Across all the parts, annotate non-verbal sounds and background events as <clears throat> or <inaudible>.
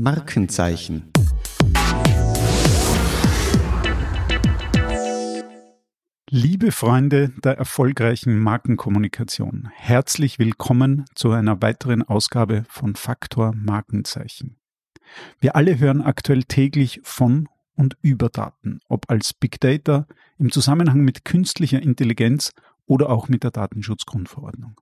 Markenzeichen. Liebe Freunde der erfolgreichen Markenkommunikation, herzlich willkommen zu einer weiteren Ausgabe von Faktor Markenzeichen. Wir alle hören aktuell täglich von und über Daten, ob als Big Data, im Zusammenhang mit künstlicher Intelligenz oder auch mit der Datenschutzgrundverordnung.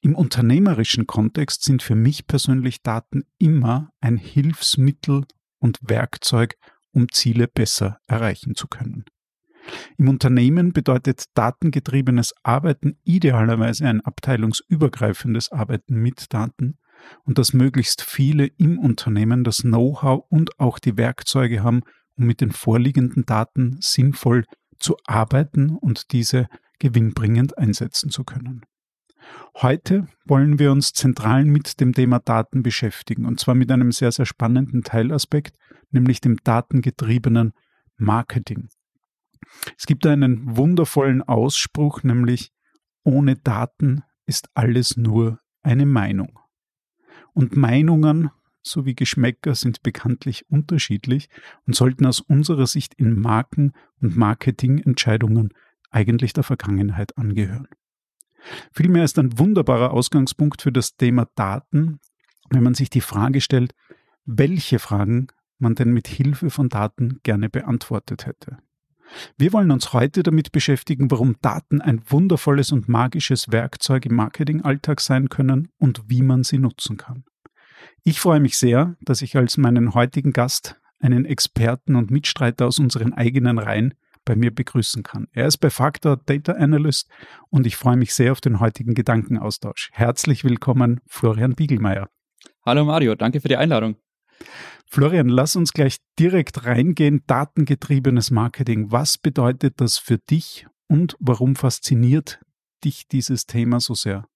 Im unternehmerischen Kontext sind für mich persönlich Daten immer ein Hilfsmittel und Werkzeug, um Ziele besser erreichen zu können. Im Unternehmen bedeutet datengetriebenes Arbeiten idealerweise ein abteilungsübergreifendes Arbeiten mit Daten und dass möglichst viele im Unternehmen das Know-how und auch die Werkzeuge haben, um mit den vorliegenden Daten sinnvoll zu arbeiten und diese gewinnbringend einsetzen zu können. Heute wollen wir uns zentral mit dem Thema Daten beschäftigen und zwar mit einem sehr, sehr spannenden Teilaspekt, nämlich dem datengetriebenen Marketing. Es gibt einen wundervollen Ausspruch, nämlich ohne Daten ist alles nur eine Meinung. Und Meinungen sowie Geschmäcker sind bekanntlich unterschiedlich und sollten aus unserer Sicht in Marken- und Marketingentscheidungen eigentlich der Vergangenheit angehören. Vielmehr ist ein wunderbarer Ausgangspunkt für das Thema Daten, wenn man sich die Frage stellt, welche Fragen man denn mit Hilfe von Daten gerne beantwortet hätte. Wir wollen uns heute damit beschäftigen, warum Daten ein wundervolles und magisches Werkzeug im Marketingalltag sein können und wie man sie nutzen kann. Ich freue mich sehr, dass ich als meinen heutigen Gast einen Experten und Mitstreiter aus unseren eigenen Reihen bei mir begrüßen kann. Er ist bei Factor Data Analyst und ich freue mich sehr auf den heutigen Gedankenaustausch. Herzlich willkommen, Florian Biegelmeier. Hallo Mario, danke für die Einladung. Florian, lass uns gleich direkt reingehen. Datengetriebenes Marketing. Was bedeutet das für dich und warum fasziniert dich dieses Thema so sehr?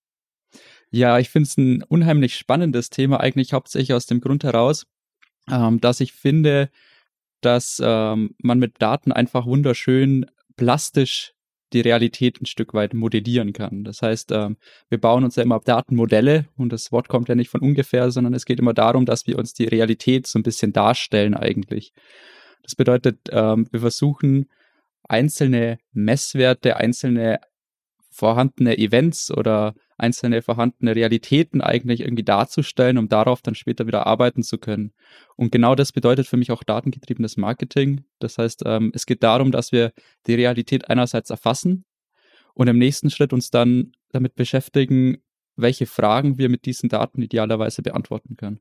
Ja, ich finde es ein unheimlich spannendes Thema, eigentlich hauptsächlich aus dem Grund heraus, ähm, dass ich finde, dass ähm, man mit Daten einfach wunderschön plastisch die Realität ein Stück weit modellieren kann. Das heißt, ähm, wir bauen uns ja immer Datenmodelle und das Wort kommt ja nicht von ungefähr, sondern es geht immer darum, dass wir uns die Realität so ein bisschen darstellen eigentlich. Das bedeutet, ähm, wir versuchen einzelne Messwerte, einzelne vorhandene Events oder einzelne vorhandene Realitäten eigentlich irgendwie darzustellen, um darauf dann später wieder arbeiten zu können. Und genau das bedeutet für mich auch datengetriebenes Marketing. Das heißt, ähm, es geht darum, dass wir die Realität einerseits erfassen und im nächsten Schritt uns dann damit beschäftigen, welche Fragen wir mit diesen Daten idealerweise beantworten können.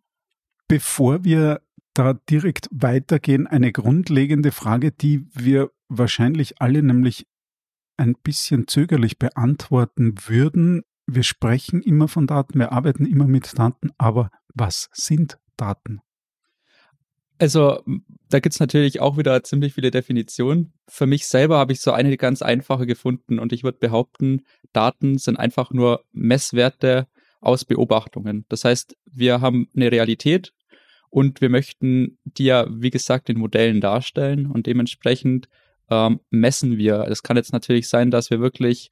Bevor wir da direkt weitergehen, eine grundlegende Frage, die wir wahrscheinlich alle nämlich ein bisschen zögerlich beantworten würden, wir sprechen immer von Daten, wir arbeiten immer mit Daten, aber was sind Daten? Also, da gibt es natürlich auch wieder ziemlich viele Definitionen. Für mich selber habe ich so eine ganz einfache gefunden und ich würde behaupten, Daten sind einfach nur Messwerte aus Beobachtungen. Das heißt, wir haben eine Realität und wir möchten die ja, wie gesagt, in Modellen darstellen und dementsprechend ähm, messen wir. Es kann jetzt natürlich sein, dass wir wirklich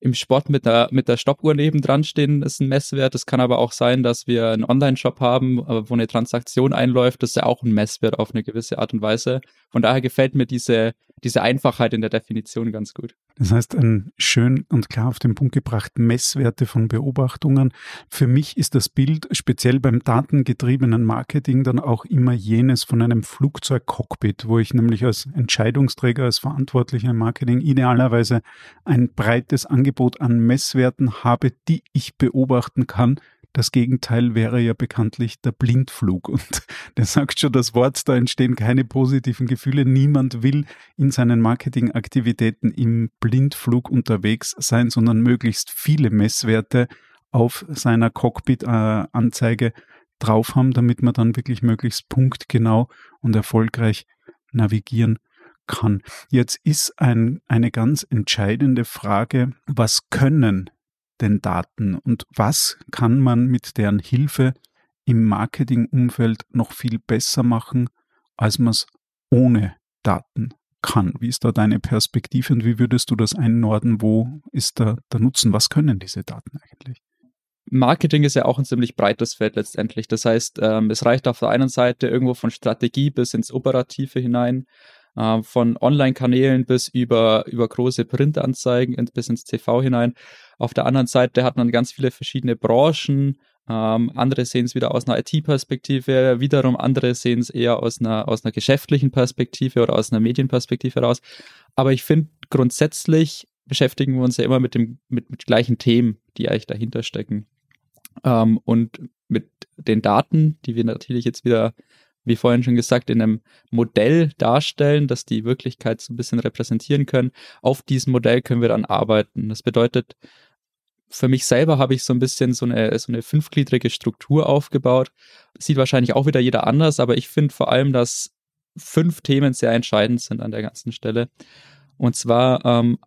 im Sport mit der, mit der Stoppuhr nebendran stehen, ist ein Messwert. Es kann aber auch sein, dass wir einen Online-Shop haben, äh, wo eine Transaktion einläuft. Das ist ja auch ein Messwert auf eine gewisse Art und Weise. Von daher gefällt mir diese, diese Einfachheit in der Definition ganz gut. Das heißt, ein schön und klar auf den Punkt gebracht Messwerte von Beobachtungen. Für mich ist das Bild speziell beim datengetriebenen Marketing dann auch immer jenes von einem Flugzeugcockpit, wo ich nämlich als Entscheidungsträger, als Verantwortlicher im Marketing idealerweise ein breites Angebot an Messwerten habe, die ich beobachten kann, das Gegenteil wäre ja bekanntlich der Blindflug. Und <laughs> das sagt schon das Wort, da entstehen keine positiven Gefühle. Niemand will in seinen Marketingaktivitäten im Blindflug unterwegs sein, sondern möglichst viele Messwerte auf seiner Cockpit-Anzeige drauf haben, damit man dann wirklich möglichst punktgenau und erfolgreich navigieren kann. Jetzt ist ein, eine ganz entscheidende Frage, was können den Daten und was kann man mit deren Hilfe im Marketingumfeld noch viel besser machen, als man es ohne Daten kann. Wie ist da deine Perspektive und wie würdest du das einnorden? Wo ist da der Nutzen? Was können diese Daten eigentlich? Marketing ist ja auch ein ziemlich breites Feld letztendlich. Das heißt, ähm, es reicht auf der einen Seite irgendwo von Strategie bis ins Operative hinein, äh, von Online-Kanälen bis über, über große Printanzeigen bis ins TV hinein. Auf der anderen Seite hat man ganz viele verschiedene Branchen. Ähm, andere sehen es wieder aus einer IT-Perspektive, wiederum andere sehen es eher aus einer, aus einer geschäftlichen Perspektive oder aus einer Medienperspektive heraus. Aber ich finde, grundsätzlich beschäftigen wir uns ja immer mit dem, mit, mit gleichen Themen, die eigentlich dahinter stecken. Ähm, und mit den Daten, die wir natürlich jetzt wieder, wie vorhin schon gesagt, in einem Modell darstellen, dass die Wirklichkeit so ein bisschen repräsentieren können. Auf diesem Modell können wir dann arbeiten. Das bedeutet, für mich selber habe ich so ein bisschen so eine, so eine fünfgliedrige Struktur aufgebaut. Sieht wahrscheinlich auch wieder jeder anders, aber ich finde vor allem, dass fünf Themen sehr entscheidend sind an der ganzen Stelle. Und zwar ähm,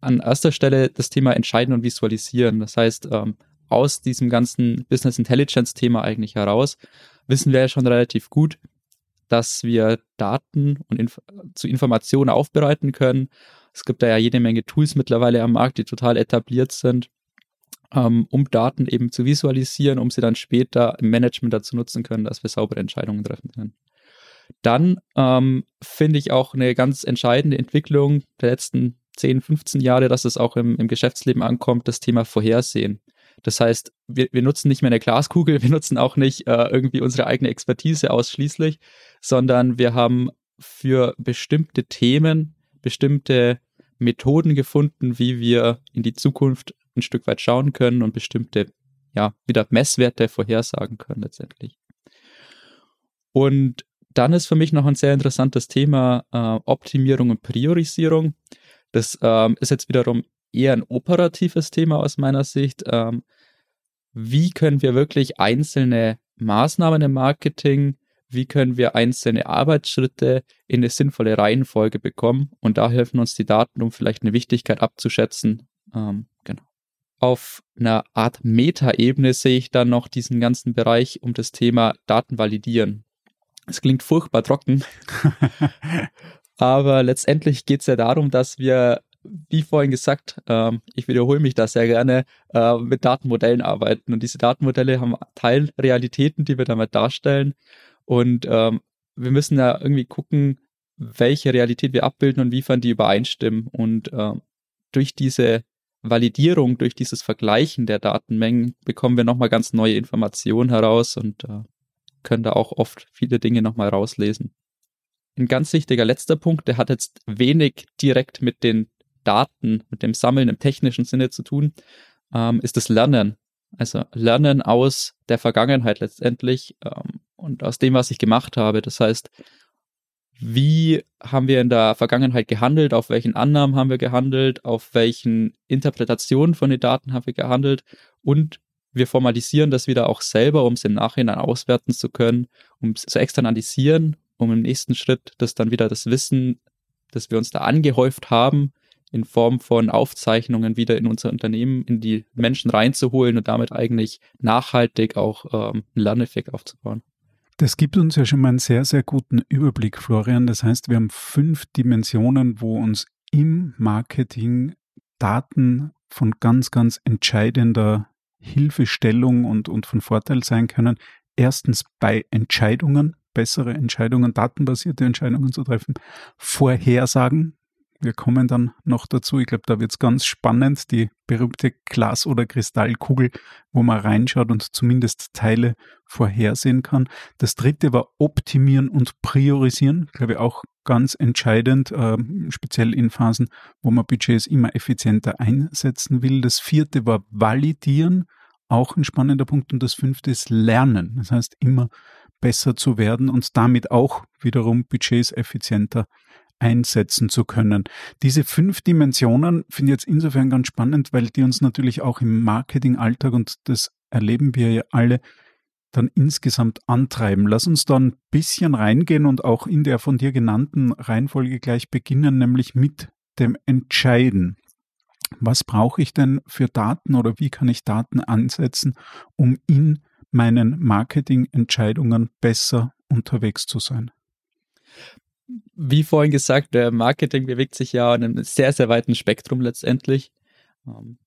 an erster Stelle das Thema Entscheiden und Visualisieren. Das heißt, ähm, aus diesem ganzen Business Intelligence Thema eigentlich heraus, wissen wir ja schon relativ gut, dass wir Daten und Inf zu Informationen aufbereiten können. Es gibt da ja jede Menge Tools mittlerweile am Markt, die total etabliert sind, ähm, um Daten eben zu visualisieren, um sie dann später im Management dazu nutzen können, dass wir saubere Entscheidungen treffen können. Dann ähm, finde ich auch eine ganz entscheidende Entwicklung der letzten 10, 15 Jahre, dass es auch im, im Geschäftsleben ankommt, das Thema Vorhersehen. Das heißt, wir, wir nutzen nicht mehr eine Glaskugel, wir nutzen auch nicht äh, irgendwie unsere eigene Expertise ausschließlich, sondern wir haben für bestimmte Themen bestimmte Methoden gefunden, wie wir in die Zukunft ein Stück weit schauen können und bestimmte, ja, wieder Messwerte vorhersagen können letztendlich. Und dann ist für mich noch ein sehr interessantes Thema äh, Optimierung und Priorisierung. Das ähm, ist jetzt wiederum eher ein operatives Thema aus meiner Sicht. Ähm, wie können wir wirklich einzelne Maßnahmen im Marketing, wie können wir einzelne Arbeitsschritte in eine sinnvolle Reihenfolge bekommen? Und da helfen uns die Daten, um vielleicht eine Wichtigkeit abzuschätzen. Ähm, genau. Auf einer Art Metaebene sehe ich dann noch diesen ganzen Bereich um das Thema Daten validieren. Es klingt furchtbar trocken, <laughs> aber letztendlich geht es ja darum, dass wir wie vorhin gesagt, ähm, ich wiederhole mich da sehr gerne, äh, mit Datenmodellen arbeiten. Und diese Datenmodelle haben Teilrealitäten, die wir damit darstellen. Und ähm, wir müssen ja irgendwie gucken, welche Realität wir abbilden und inwiefern die übereinstimmen. Und äh, durch diese Validierung, durch dieses Vergleichen der Datenmengen bekommen wir nochmal ganz neue Informationen heraus und äh, können da auch oft viele Dinge nochmal rauslesen. Ein ganz wichtiger letzter Punkt, der hat jetzt wenig direkt mit den Daten, mit dem Sammeln im technischen Sinne zu tun, ähm, ist das Lernen. Also Lernen aus der Vergangenheit letztendlich ähm, und aus dem, was ich gemacht habe. Das heißt, wie haben wir in der Vergangenheit gehandelt, auf welchen Annahmen haben wir gehandelt, auf welchen Interpretationen von den Daten haben wir gehandelt und wir formalisieren das wieder auch selber, um es im Nachhinein auswerten zu können, um es zu externalisieren, um im nächsten Schritt das dann wieder das Wissen, das wir uns da angehäuft haben, in Form von Aufzeichnungen wieder in unser Unternehmen, in die Menschen reinzuholen und damit eigentlich nachhaltig auch ähm, einen Lerneffekt aufzubauen. Das gibt uns ja schon mal einen sehr, sehr guten Überblick, Florian. Das heißt, wir haben fünf Dimensionen, wo uns im Marketing Daten von ganz, ganz entscheidender Hilfestellung und, und von Vorteil sein können. Erstens bei Entscheidungen, bessere Entscheidungen, datenbasierte Entscheidungen zu treffen. Vorhersagen, wir kommen dann noch dazu. Ich glaube, da wird es ganz spannend, die berühmte Glas- oder Kristallkugel, wo man reinschaut und zumindest Teile vorhersehen kann. Das dritte war optimieren und priorisieren. Ich glaube, auch ganz entscheidend, äh, speziell in Phasen, wo man Budgets immer effizienter einsetzen will. Das vierte war validieren, auch ein spannender Punkt. Und das fünfte ist lernen. Das heißt, immer besser zu werden und damit auch wiederum Budgets effizienter einsetzen zu können. Diese fünf Dimensionen finde ich jetzt insofern ganz spannend, weil die uns natürlich auch im Marketingalltag und das erleben wir ja alle dann insgesamt antreiben. Lass uns da ein bisschen reingehen und auch in der von dir genannten Reihenfolge gleich beginnen, nämlich mit dem Entscheiden. Was brauche ich denn für Daten oder wie kann ich Daten ansetzen, um in meinen Marketingentscheidungen besser unterwegs zu sein? Wie vorhin gesagt, der Marketing bewegt sich ja in einem sehr, sehr weiten Spektrum letztendlich. Ähm,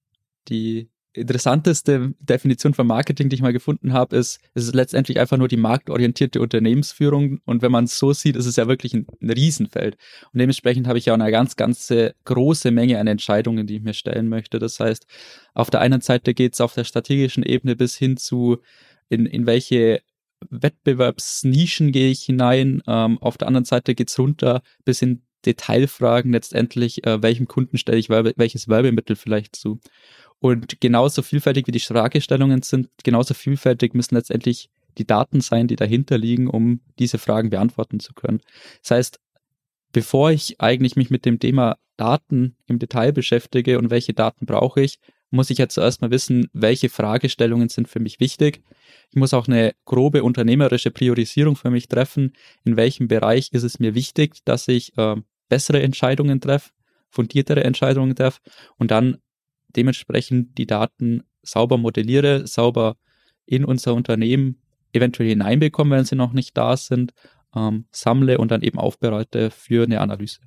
die interessanteste Definition von Marketing, die ich mal gefunden habe, ist, es ist letztendlich einfach nur die marktorientierte Unternehmensführung. Und wenn man es so sieht, ist es ja wirklich ein, ein Riesenfeld. Und dementsprechend habe ich ja eine ganz, ganz große Menge an Entscheidungen, die ich mir stellen möchte. Das heißt, auf der einen Seite geht es auf der strategischen Ebene bis hin zu, in, in welche Wettbewerbsnischen gehe ich hinein. Ähm, auf der anderen Seite geht es runter bis in Detailfragen letztendlich, äh, welchem Kunden stelle ich Werbe, welches Werbemittel vielleicht zu. Und genauso vielfältig wie die Fragestellungen sind, genauso vielfältig müssen letztendlich die Daten sein, die dahinter liegen, um diese Fragen beantworten zu können. Das heißt, bevor ich eigentlich mich mit dem Thema Daten im Detail beschäftige und welche Daten brauche ich, muss ich ja zuerst mal wissen, welche Fragestellungen sind für mich wichtig. Ich muss auch eine grobe unternehmerische Priorisierung für mich treffen. In welchem Bereich ist es mir wichtig, dass ich äh, bessere Entscheidungen treffe, fundiertere Entscheidungen treffe und dann dementsprechend die Daten sauber modelliere, sauber in unser Unternehmen eventuell hineinbekomme, wenn sie noch nicht da sind, ähm, sammle und dann eben aufbereite für eine Analyse.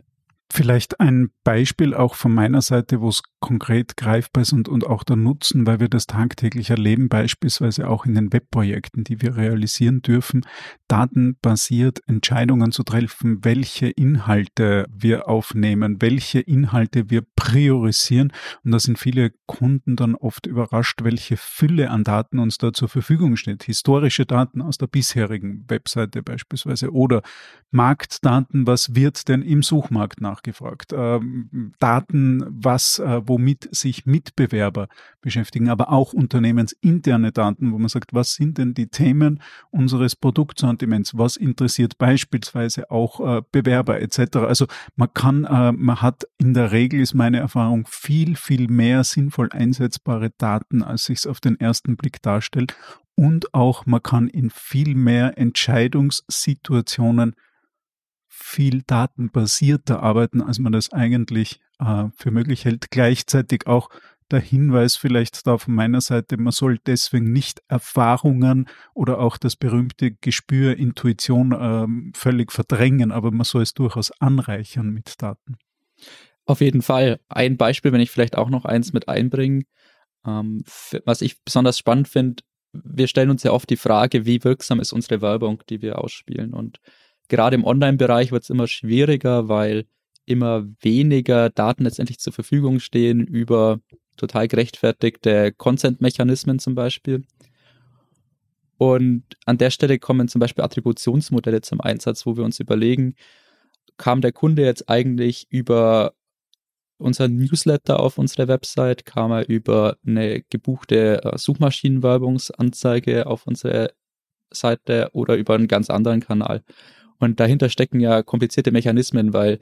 Vielleicht ein Beispiel auch von meiner Seite, wo es konkret greifbar ist und, auch der Nutzen, weil wir das tagtäglich erleben, beispielsweise auch in den Webprojekten, die wir realisieren dürfen, datenbasiert Entscheidungen zu treffen, welche Inhalte wir aufnehmen, welche Inhalte wir priorisieren. Und da sind viele Kunden dann oft überrascht, welche Fülle an Daten uns da zur Verfügung steht. Historische Daten aus der bisherigen Webseite beispielsweise oder Marktdaten, was wird denn im Suchmarkt nach nachgefragt. Ähm, Daten, was, äh, womit sich Mitbewerber beschäftigen, aber auch unternehmensinterne Daten, wo man sagt, was sind denn die Themen unseres Produktsortiments? Was interessiert beispielsweise auch äh, Bewerber etc. Also man kann, äh, man hat in der Regel, ist meine Erfahrung, viel, viel mehr sinnvoll einsetzbare Daten, als sich es auf den ersten Blick darstellt. Und auch man kann in viel mehr Entscheidungssituationen viel datenbasierter arbeiten, als man das eigentlich äh, für möglich hält. Gleichzeitig auch der Hinweis vielleicht da von meiner Seite, man soll deswegen nicht Erfahrungen oder auch das berühmte Gespür, Intuition äh, völlig verdrängen, aber man soll es durchaus anreichern mit Daten. Auf jeden Fall. Ein Beispiel, wenn ich vielleicht auch noch eins mit einbringe, ähm, was ich besonders spannend finde, wir stellen uns ja oft die Frage, wie wirksam ist unsere Werbung, die wir ausspielen. Und gerade im Online-Bereich wird es immer schwieriger, weil immer weniger Daten letztendlich zur Verfügung stehen über total gerechtfertigte Consent-Mechanismen zum Beispiel. Und an der Stelle kommen zum Beispiel Attributionsmodelle zum Einsatz, wo wir uns überlegen, kam der Kunde jetzt eigentlich über unser Newsletter auf unsere Website, kam er über eine gebuchte äh, Suchmaschinenwerbungsanzeige auf unsere Seite oder über einen ganz anderen Kanal. Und dahinter stecken ja komplizierte Mechanismen, weil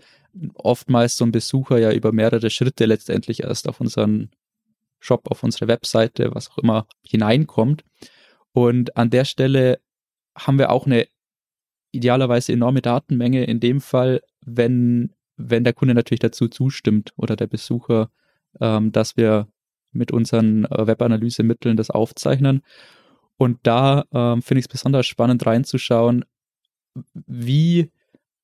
oftmals so ein Besucher ja über mehrere Schritte letztendlich erst auf unseren Shop, auf unsere Webseite, was auch immer, hineinkommt. Und an der Stelle haben wir auch eine idealerweise enorme Datenmenge in dem Fall, wenn, wenn der Kunde natürlich dazu zustimmt oder der Besucher, ähm, dass wir mit unseren äh, Webanalysemitteln das aufzeichnen. Und da ähm, finde ich es besonders spannend reinzuschauen, wie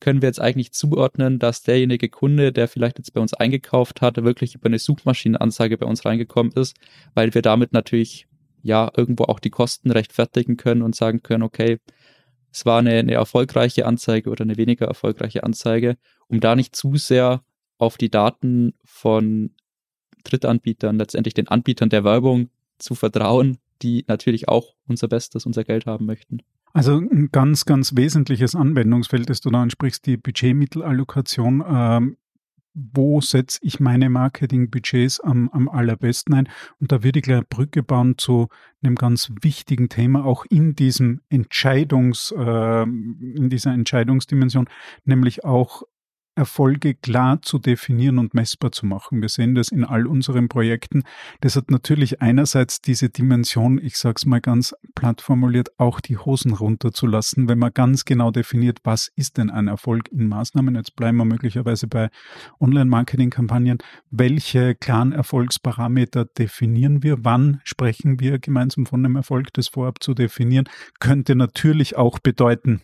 können wir jetzt eigentlich zuordnen, dass derjenige Kunde, der vielleicht jetzt bei uns eingekauft hat, wirklich über eine Suchmaschinenanzeige bei uns reingekommen ist, weil wir damit natürlich ja irgendwo auch die Kosten rechtfertigen können und sagen können, okay, es war eine, eine erfolgreiche Anzeige oder eine weniger erfolgreiche Anzeige, um da nicht zu sehr auf die Daten von Drittanbietern, letztendlich den Anbietern der Werbung zu vertrauen, die natürlich auch unser Bestes, unser Geld haben möchten. Also ein ganz, ganz wesentliches Anwendungsfeld, das du da ansprichst, die Budgetmittelallokation. Ähm, wo setze ich meine Marketingbudgets am, am allerbesten ein? Und da würde ich gleich eine Brücke bauen zu einem ganz wichtigen Thema, auch in diesem Entscheidungs, äh, in dieser Entscheidungsdimension, nämlich auch Erfolge klar zu definieren und messbar zu machen. Wir sehen das in all unseren Projekten. Das hat natürlich einerseits diese Dimension, ich sage es mal ganz platt formuliert, auch die Hosen runterzulassen, wenn man ganz genau definiert, was ist denn ein Erfolg in Maßnahmen. Jetzt bleiben wir möglicherweise bei Online-Marketing-Kampagnen. Welche klaren Erfolgsparameter definieren wir? Wann sprechen wir gemeinsam von einem Erfolg? Das vorab zu definieren, könnte natürlich auch bedeuten,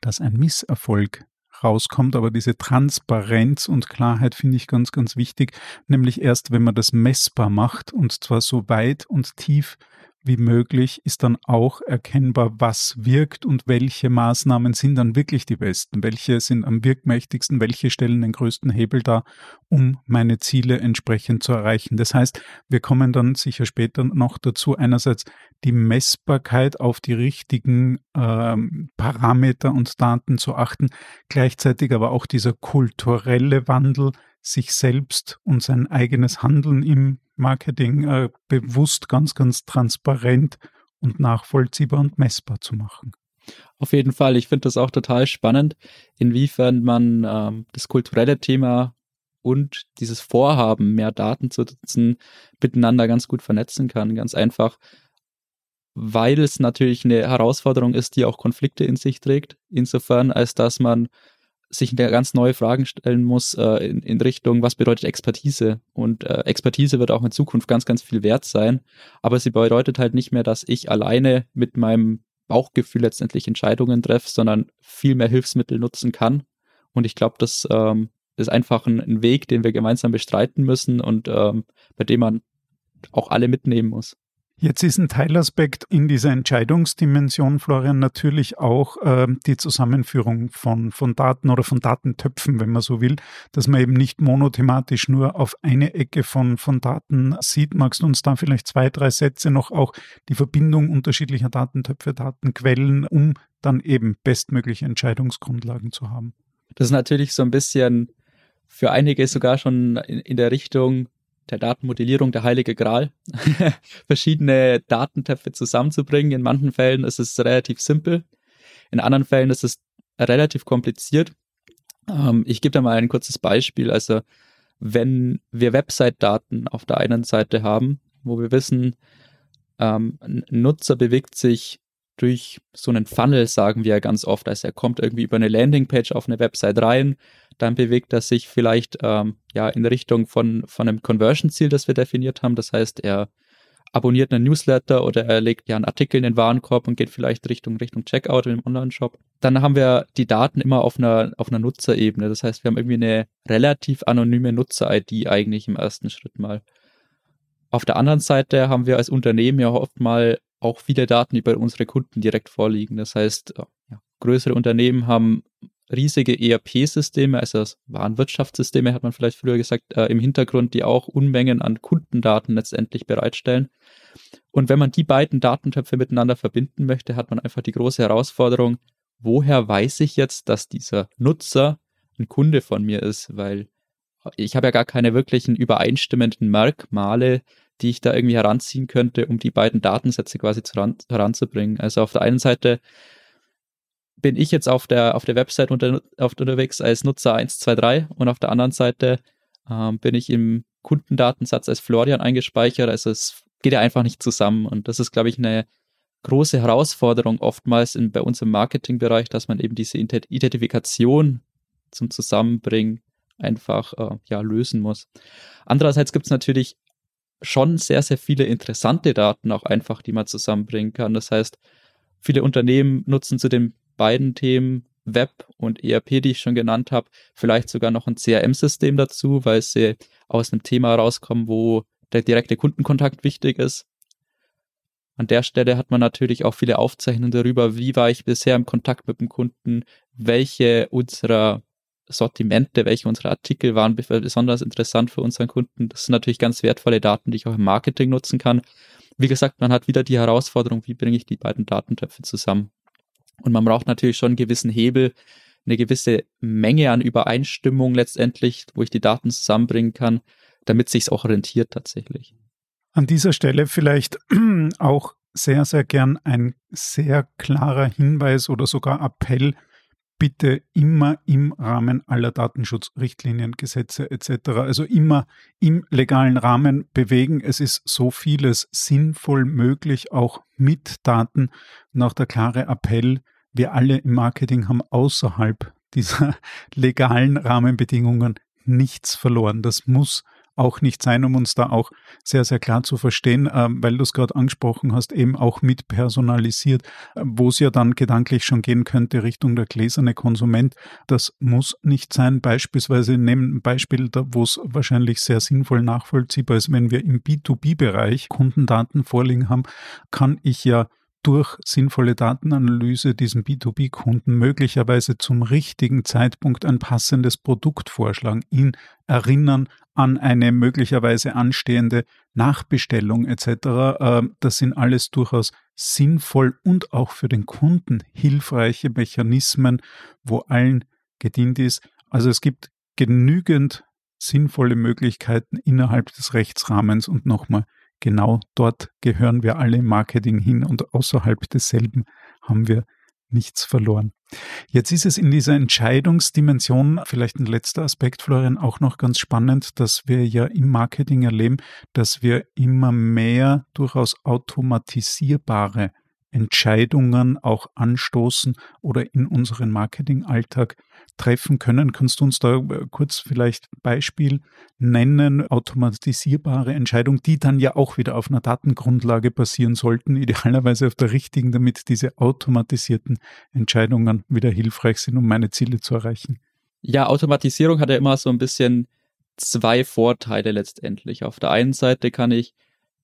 dass ein Misserfolg rauskommt. Aber diese Transparenz und Klarheit finde ich ganz, ganz wichtig. Nämlich erst, wenn man das messbar macht und zwar so weit und tief wie möglich ist dann auch erkennbar, was wirkt und welche Maßnahmen sind dann wirklich die besten, welche sind am wirkmächtigsten, welche stellen den größten Hebel dar, um meine Ziele entsprechend zu erreichen. Das heißt, wir kommen dann sicher später noch dazu, einerseits die Messbarkeit auf die richtigen ähm, Parameter und Daten zu achten, gleichzeitig aber auch dieser kulturelle Wandel, sich selbst und sein eigenes Handeln im Marketing äh, bewusst ganz, ganz transparent und nachvollziehbar und messbar zu machen. Auf jeden Fall. Ich finde das auch total spannend, inwiefern man ähm, das kulturelle Thema und dieses Vorhaben, mehr Daten zu nutzen, miteinander ganz gut vernetzen kann. Ganz einfach, weil es natürlich eine Herausforderung ist, die auch Konflikte in sich trägt. Insofern, als dass man sich ganz neue Fragen stellen muss äh, in, in, Richtung, was bedeutet Expertise? Und äh, Expertise wird auch in Zukunft ganz, ganz viel wert sein. Aber sie bedeutet halt nicht mehr, dass ich alleine mit meinem Bauchgefühl letztendlich Entscheidungen treffe, sondern viel mehr Hilfsmittel nutzen kann. Und ich glaube, das ähm, ist einfach ein, ein, Weg, den wir gemeinsam bestreiten müssen und ähm, bei dem man auch alle mitnehmen muss. Jetzt ist ein Teilaspekt in dieser Entscheidungsdimension, Florian, natürlich auch äh, die Zusammenführung von, von Daten oder von Datentöpfen, wenn man so will, dass man eben nicht monothematisch nur auf eine Ecke von, von Daten sieht. Magst du uns da vielleicht zwei, drei Sätze noch auch die Verbindung unterschiedlicher Datentöpfe, Datenquellen, um dann eben bestmögliche Entscheidungsgrundlagen zu haben? Das ist natürlich so ein bisschen für einige sogar schon in, in der Richtung, der Datenmodellierung der heilige Gral, <laughs> verschiedene Datentöpfe zusammenzubringen. In manchen Fällen ist es relativ simpel, in anderen Fällen ist es relativ kompliziert. Ähm, ich gebe da mal ein kurzes Beispiel. Also wenn wir Website-Daten auf der einen Seite haben, wo wir wissen, ähm, ein Nutzer bewegt sich durch so einen Funnel, sagen wir ja ganz oft. Also er kommt irgendwie über eine Landingpage auf eine Website rein, dann bewegt er sich vielleicht ähm, ja in Richtung von, von einem Conversion-Ziel, das wir definiert haben. Das heißt, er abonniert einen Newsletter oder er legt ja einen Artikel in den Warenkorb und geht vielleicht Richtung, Richtung Checkout im Online-Shop. Dann haben wir die Daten immer auf einer, auf einer Nutzerebene. Das heißt, wir haben irgendwie eine relativ anonyme Nutzer-ID eigentlich im ersten Schritt mal. Auf der anderen Seite haben wir als Unternehmen ja oft mal auch viele Daten über unsere Kunden direkt vorliegen. Das heißt, ja, größere Unternehmen haben riesige ERP-Systeme, also Warenwirtschaftssysteme, hat man vielleicht früher gesagt, äh, im Hintergrund, die auch Unmengen an Kundendaten letztendlich bereitstellen. Und wenn man die beiden Datentöpfe miteinander verbinden möchte, hat man einfach die große Herausforderung, woher weiß ich jetzt, dass dieser Nutzer ein Kunde von mir ist, weil ich habe ja gar keine wirklichen übereinstimmenden Merkmale, die ich da irgendwie heranziehen könnte, um die beiden Datensätze quasi heranzubringen. Also auf der einen Seite bin ich jetzt auf der, auf der Website unter, auf, unterwegs als Nutzer 123 und auf der anderen Seite ähm, bin ich im Kundendatensatz als Florian eingespeichert. Also es geht ja einfach nicht zusammen. Und das ist, glaube ich, eine große Herausforderung oftmals in, bei uns im Marketingbereich, dass man eben diese Identifikation zum Zusammenbringen einfach äh, ja, lösen muss. Andererseits gibt es natürlich schon sehr, sehr viele interessante Daten auch einfach, die man zusammenbringen kann. Das heißt, viele Unternehmen nutzen zu den beiden Themen Web und ERP, die ich schon genannt habe, vielleicht sogar noch ein CRM-System dazu, weil sie aus einem Thema rauskommen, wo der direkte Kundenkontakt wichtig ist. An der Stelle hat man natürlich auch viele Aufzeichnungen darüber, wie war ich bisher im Kontakt mit dem Kunden, welche unserer Sortimente, welche unserer Artikel waren besonders interessant für unseren Kunden. Das sind natürlich ganz wertvolle Daten, die ich auch im Marketing nutzen kann. Wie gesagt, man hat wieder die Herausforderung, wie bringe ich die beiden Datentöpfe zusammen. Und man braucht natürlich schon einen gewissen Hebel, eine gewisse Menge an Übereinstimmung letztendlich, wo ich die Daten zusammenbringen kann, damit sich auch rentiert tatsächlich. An dieser Stelle vielleicht <clears throat> auch sehr, sehr gern ein sehr klarer Hinweis oder sogar Appell, bitte immer im Rahmen aller Datenschutzrichtlinien, Gesetze etc., also immer im legalen Rahmen bewegen. Es ist so vieles sinnvoll möglich, auch mit Daten. Und auch der klare Appell, wir alle im Marketing haben außerhalb dieser <laughs> legalen Rahmenbedingungen nichts verloren. Das muss auch nicht sein, um uns da auch sehr, sehr klar zu verstehen, ähm, weil du es gerade angesprochen hast, eben auch mit personalisiert, äh, wo es ja dann gedanklich schon gehen könnte Richtung der gläserne Konsument. Das muss nicht sein. Beispielsweise nehmen ein Beispiel, wo es wahrscheinlich sehr sinnvoll nachvollziehbar ist, wenn wir im B2B-Bereich Kundendaten vorliegen haben, kann ich ja durch sinnvolle Datenanalyse diesem B2B-Kunden möglicherweise zum richtigen Zeitpunkt ein passendes Produkt vorschlagen, ihn erinnern an eine möglicherweise anstehende Nachbestellung etc. Ähm, das sind alles durchaus sinnvoll und auch für den Kunden hilfreiche Mechanismen, wo allen gedient ist. Also es gibt genügend sinnvolle Möglichkeiten innerhalb des Rechtsrahmens und nochmal genau dort gehören wir alle im Marketing hin und außerhalb desselben haben wir nichts verloren. Jetzt ist es in dieser Entscheidungsdimension, vielleicht ein letzter Aspekt, Florian, auch noch ganz spannend, dass wir ja im Marketing erleben, dass wir immer mehr durchaus automatisierbare Entscheidungen auch anstoßen oder in unseren Marketingalltag treffen können. Kannst du uns da äh, kurz vielleicht Beispiel nennen, automatisierbare Entscheidungen, die dann ja auch wieder auf einer Datengrundlage basieren sollten, idealerweise auf der richtigen, damit diese automatisierten Entscheidungen wieder hilfreich sind, um meine Ziele zu erreichen? Ja, Automatisierung hat ja immer so ein bisschen zwei Vorteile letztendlich. Auf der einen Seite kann ich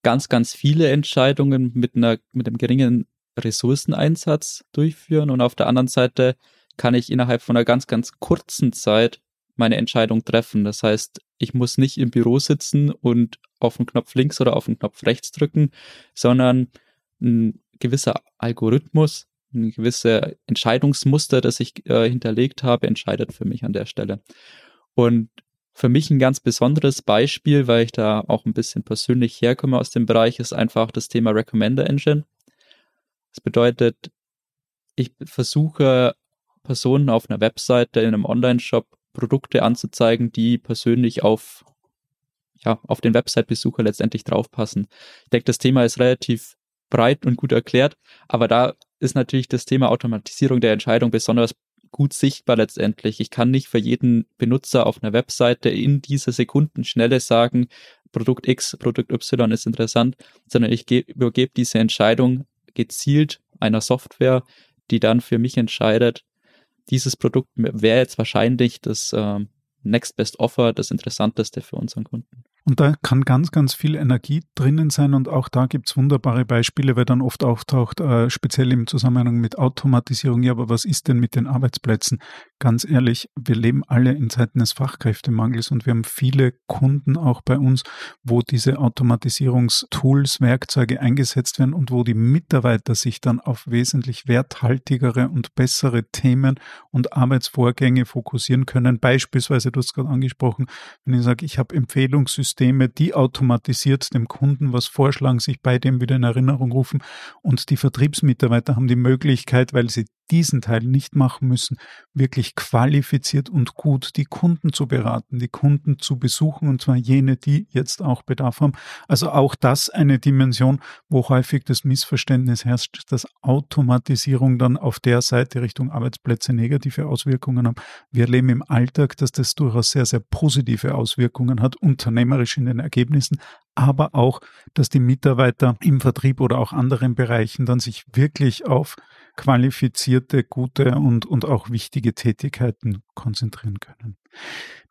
ganz, ganz viele Entscheidungen mit einer, mit einem geringen Ressourceneinsatz durchführen und auf der anderen Seite kann ich innerhalb von einer ganz, ganz kurzen Zeit meine Entscheidung treffen. Das heißt, ich muss nicht im Büro sitzen und auf den Knopf links oder auf den Knopf rechts drücken, sondern ein gewisser Algorithmus, ein gewisse Entscheidungsmuster, das ich äh, hinterlegt habe, entscheidet für mich an der Stelle. Und für mich ein ganz besonderes Beispiel, weil ich da auch ein bisschen persönlich herkomme aus dem Bereich, ist einfach das Thema Recommender Engine. Das bedeutet, ich versuche Personen auf einer Webseite, in einem Online-Shop Produkte anzuzeigen, die persönlich auf, ja, auf den Website-Besucher letztendlich draufpassen. Ich denke, das Thema ist relativ breit und gut erklärt, aber da ist natürlich das Thema Automatisierung der Entscheidung besonders gut sichtbar letztendlich. Ich kann nicht für jeden Benutzer auf einer Webseite in dieser Sekundenschnelle sagen, Produkt X, Produkt Y ist interessant, sondern ich übergebe diese Entscheidung gezielt einer Software, die dann für mich entscheidet, dieses Produkt wäre jetzt wahrscheinlich das äh, Next Best Offer, das Interessanteste für unseren Kunden. Und da kann ganz, ganz viel Energie drinnen sein und auch da gibt es wunderbare Beispiele, weil dann oft auftaucht, äh, speziell im Zusammenhang mit Automatisierung, ja, aber was ist denn mit den Arbeitsplätzen? Ganz ehrlich, wir leben alle in Zeiten des Fachkräftemangels und wir haben viele Kunden auch bei uns, wo diese Automatisierungstools, Werkzeuge eingesetzt werden und wo die Mitarbeiter sich dann auf wesentlich werthaltigere und bessere Themen und Arbeitsvorgänge fokussieren können. Beispielsweise, du hast gerade angesprochen, wenn ich sage, ich habe Empfehlungssysteme, Systeme, die automatisiert dem Kunden was vorschlagen, sich bei dem wieder in Erinnerung rufen. Und die Vertriebsmitarbeiter haben die Möglichkeit, weil sie diesen Teil nicht machen müssen, wirklich qualifiziert und gut die Kunden zu beraten, die Kunden zu besuchen und zwar jene, die jetzt auch Bedarf haben. Also auch das eine Dimension, wo häufig das Missverständnis herrscht, dass Automatisierung dann auf der Seite Richtung Arbeitsplätze negative Auswirkungen haben. Wir erleben im Alltag, dass das durchaus sehr, sehr positive Auswirkungen hat, unternehmerisch in den Ergebnissen, aber auch, dass die Mitarbeiter im Vertrieb oder auch anderen Bereichen dann sich wirklich auf qualifizierte, gute und, und auch wichtige Tätigkeiten konzentrieren können.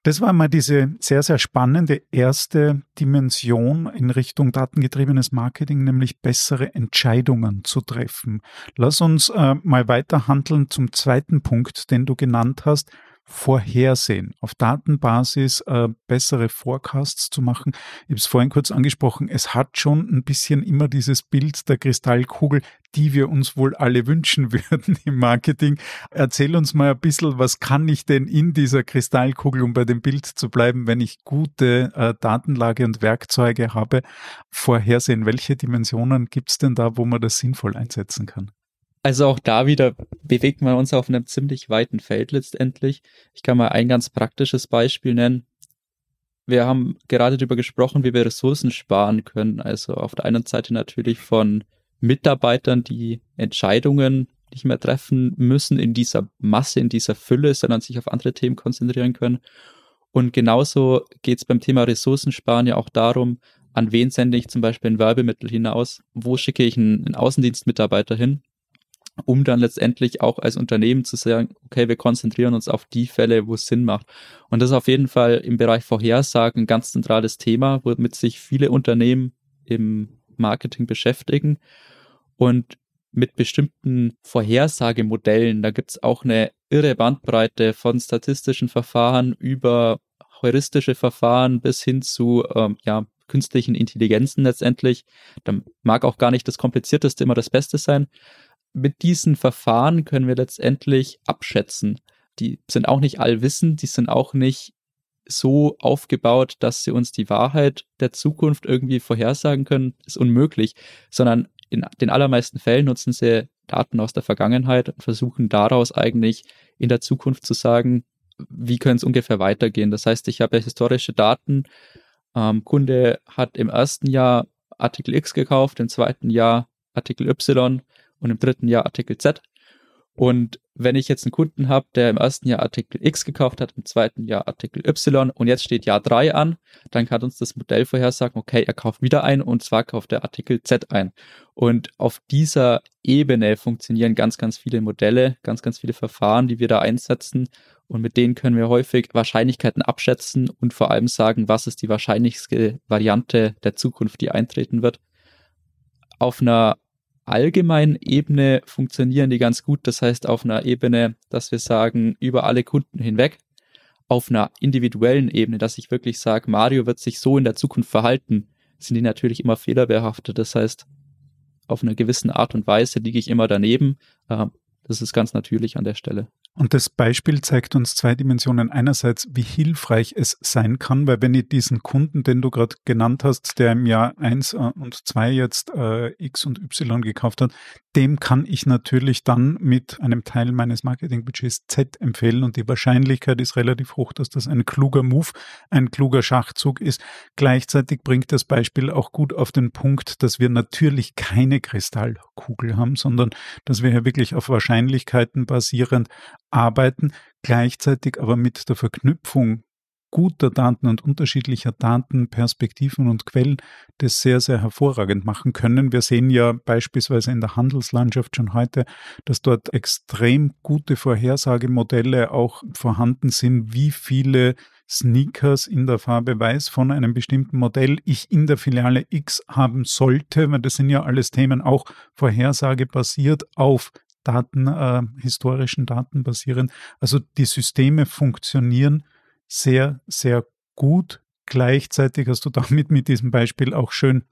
Das war mal diese sehr, sehr spannende erste Dimension in Richtung datengetriebenes Marketing, nämlich bessere Entscheidungen zu treffen. Lass uns äh, mal weiter handeln zum zweiten Punkt, den du genannt hast, vorhersehen, auf Datenbasis äh, bessere Forecasts zu machen. Ich habe es vorhin kurz angesprochen, es hat schon ein bisschen immer dieses Bild der Kristallkugel, die wir uns wohl alle <laughs> wünschen würden im Marketing. Erzähl uns mal ein bisschen, was kann ich denn in dieser Kristallkugel, um bei dem Bild zu bleiben, wenn ich gute äh, Datenlage und Werkzeuge habe, vorhersehen? Welche Dimensionen gibt es denn da, wo man das sinnvoll einsetzen kann? Also auch da wieder bewegt man uns auf einem ziemlich weiten Feld letztendlich. Ich kann mal ein ganz praktisches Beispiel nennen. Wir haben gerade darüber gesprochen, wie wir Ressourcen sparen können. Also auf der einen Seite natürlich von Mitarbeitern, die Entscheidungen nicht mehr treffen müssen in dieser Masse, in dieser Fülle, sondern sich auf andere Themen konzentrieren können. Und genauso geht es beim Thema Ressourcensparen ja auch darum, an wen sende ich zum Beispiel ein Werbemittel hinaus, wo schicke ich einen, einen Außendienstmitarbeiter hin, um dann letztendlich auch als Unternehmen zu sagen, okay, wir konzentrieren uns auf die Fälle, wo es Sinn macht. Und das ist auf jeden Fall im Bereich Vorhersagen ein ganz zentrales Thema, womit sich viele Unternehmen im Marketing beschäftigen. Und mit bestimmten Vorhersagemodellen, da gibt es auch eine irre Bandbreite von statistischen Verfahren über heuristische Verfahren bis hin zu ähm, ja, künstlichen Intelligenzen letztendlich. Da mag auch gar nicht das Komplizierteste immer das Beste sein. Mit diesen Verfahren können wir letztendlich abschätzen. Die sind auch nicht allwissend, die sind auch nicht so aufgebaut, dass sie uns die Wahrheit der Zukunft irgendwie vorhersagen können, ist unmöglich, sondern in den allermeisten Fällen nutzen sie Daten aus der Vergangenheit und versuchen daraus eigentlich in der Zukunft zu sagen, wie könnte es ungefähr weitergehen. Das heißt, ich habe historische Daten. Ähm, Kunde hat im ersten Jahr Artikel X gekauft, im zweiten Jahr Artikel Y und im dritten Jahr Artikel Z. Und wenn ich jetzt einen Kunden habe, der im ersten Jahr Artikel X gekauft hat, im zweiten Jahr Artikel Y und jetzt steht Jahr 3 an, dann kann uns das Modell vorhersagen, okay, er kauft wieder ein und zwar kauft er Artikel Z ein. Und auf dieser Ebene funktionieren ganz, ganz viele Modelle, ganz, ganz viele Verfahren, die wir da einsetzen. Und mit denen können wir häufig Wahrscheinlichkeiten abschätzen und vor allem sagen, was ist die wahrscheinlichste Variante der Zukunft, die eintreten wird. Auf einer allgemeinen Ebene funktionieren die ganz gut. Das heißt, auf einer Ebene, dass wir sagen, über alle Kunden hinweg, auf einer individuellen Ebene, dass ich wirklich sage, Mario wird sich so in der Zukunft verhalten, sind die natürlich immer fehlerbehaftet. Das heißt, auf einer gewissen Art und Weise liege ich immer daneben. Das ist ganz natürlich an der Stelle. Und das Beispiel zeigt uns zwei Dimensionen. Einerseits, wie hilfreich es sein kann, weil wenn ich diesen Kunden, den du gerade genannt hast, der im Jahr eins äh, und zwei jetzt äh, X und Y gekauft hat, dem kann ich natürlich dann mit einem Teil meines Marketingbudgets Z empfehlen und die Wahrscheinlichkeit ist relativ hoch, dass das ein kluger Move, ein kluger Schachzug ist. Gleichzeitig bringt das Beispiel auch gut auf den Punkt, dass wir natürlich keine Kristallkugel haben, sondern dass wir hier wirklich auf Wahrscheinlichkeiten basierend arbeiten, gleichzeitig aber mit der Verknüpfung guter Daten und unterschiedlicher Datenperspektiven und Quellen das sehr, sehr hervorragend machen können. Wir sehen ja beispielsweise in der Handelslandschaft schon heute, dass dort extrem gute Vorhersagemodelle auch vorhanden sind, wie viele Sneakers in der Farbe Weiß von einem bestimmten Modell ich in der Filiale X haben sollte, weil das sind ja alles Themen auch vorhersagebasiert auf Daten, äh, historischen Daten basieren. Also die Systeme funktionieren sehr, sehr gut. Gleichzeitig hast du damit mit diesem Beispiel auch schön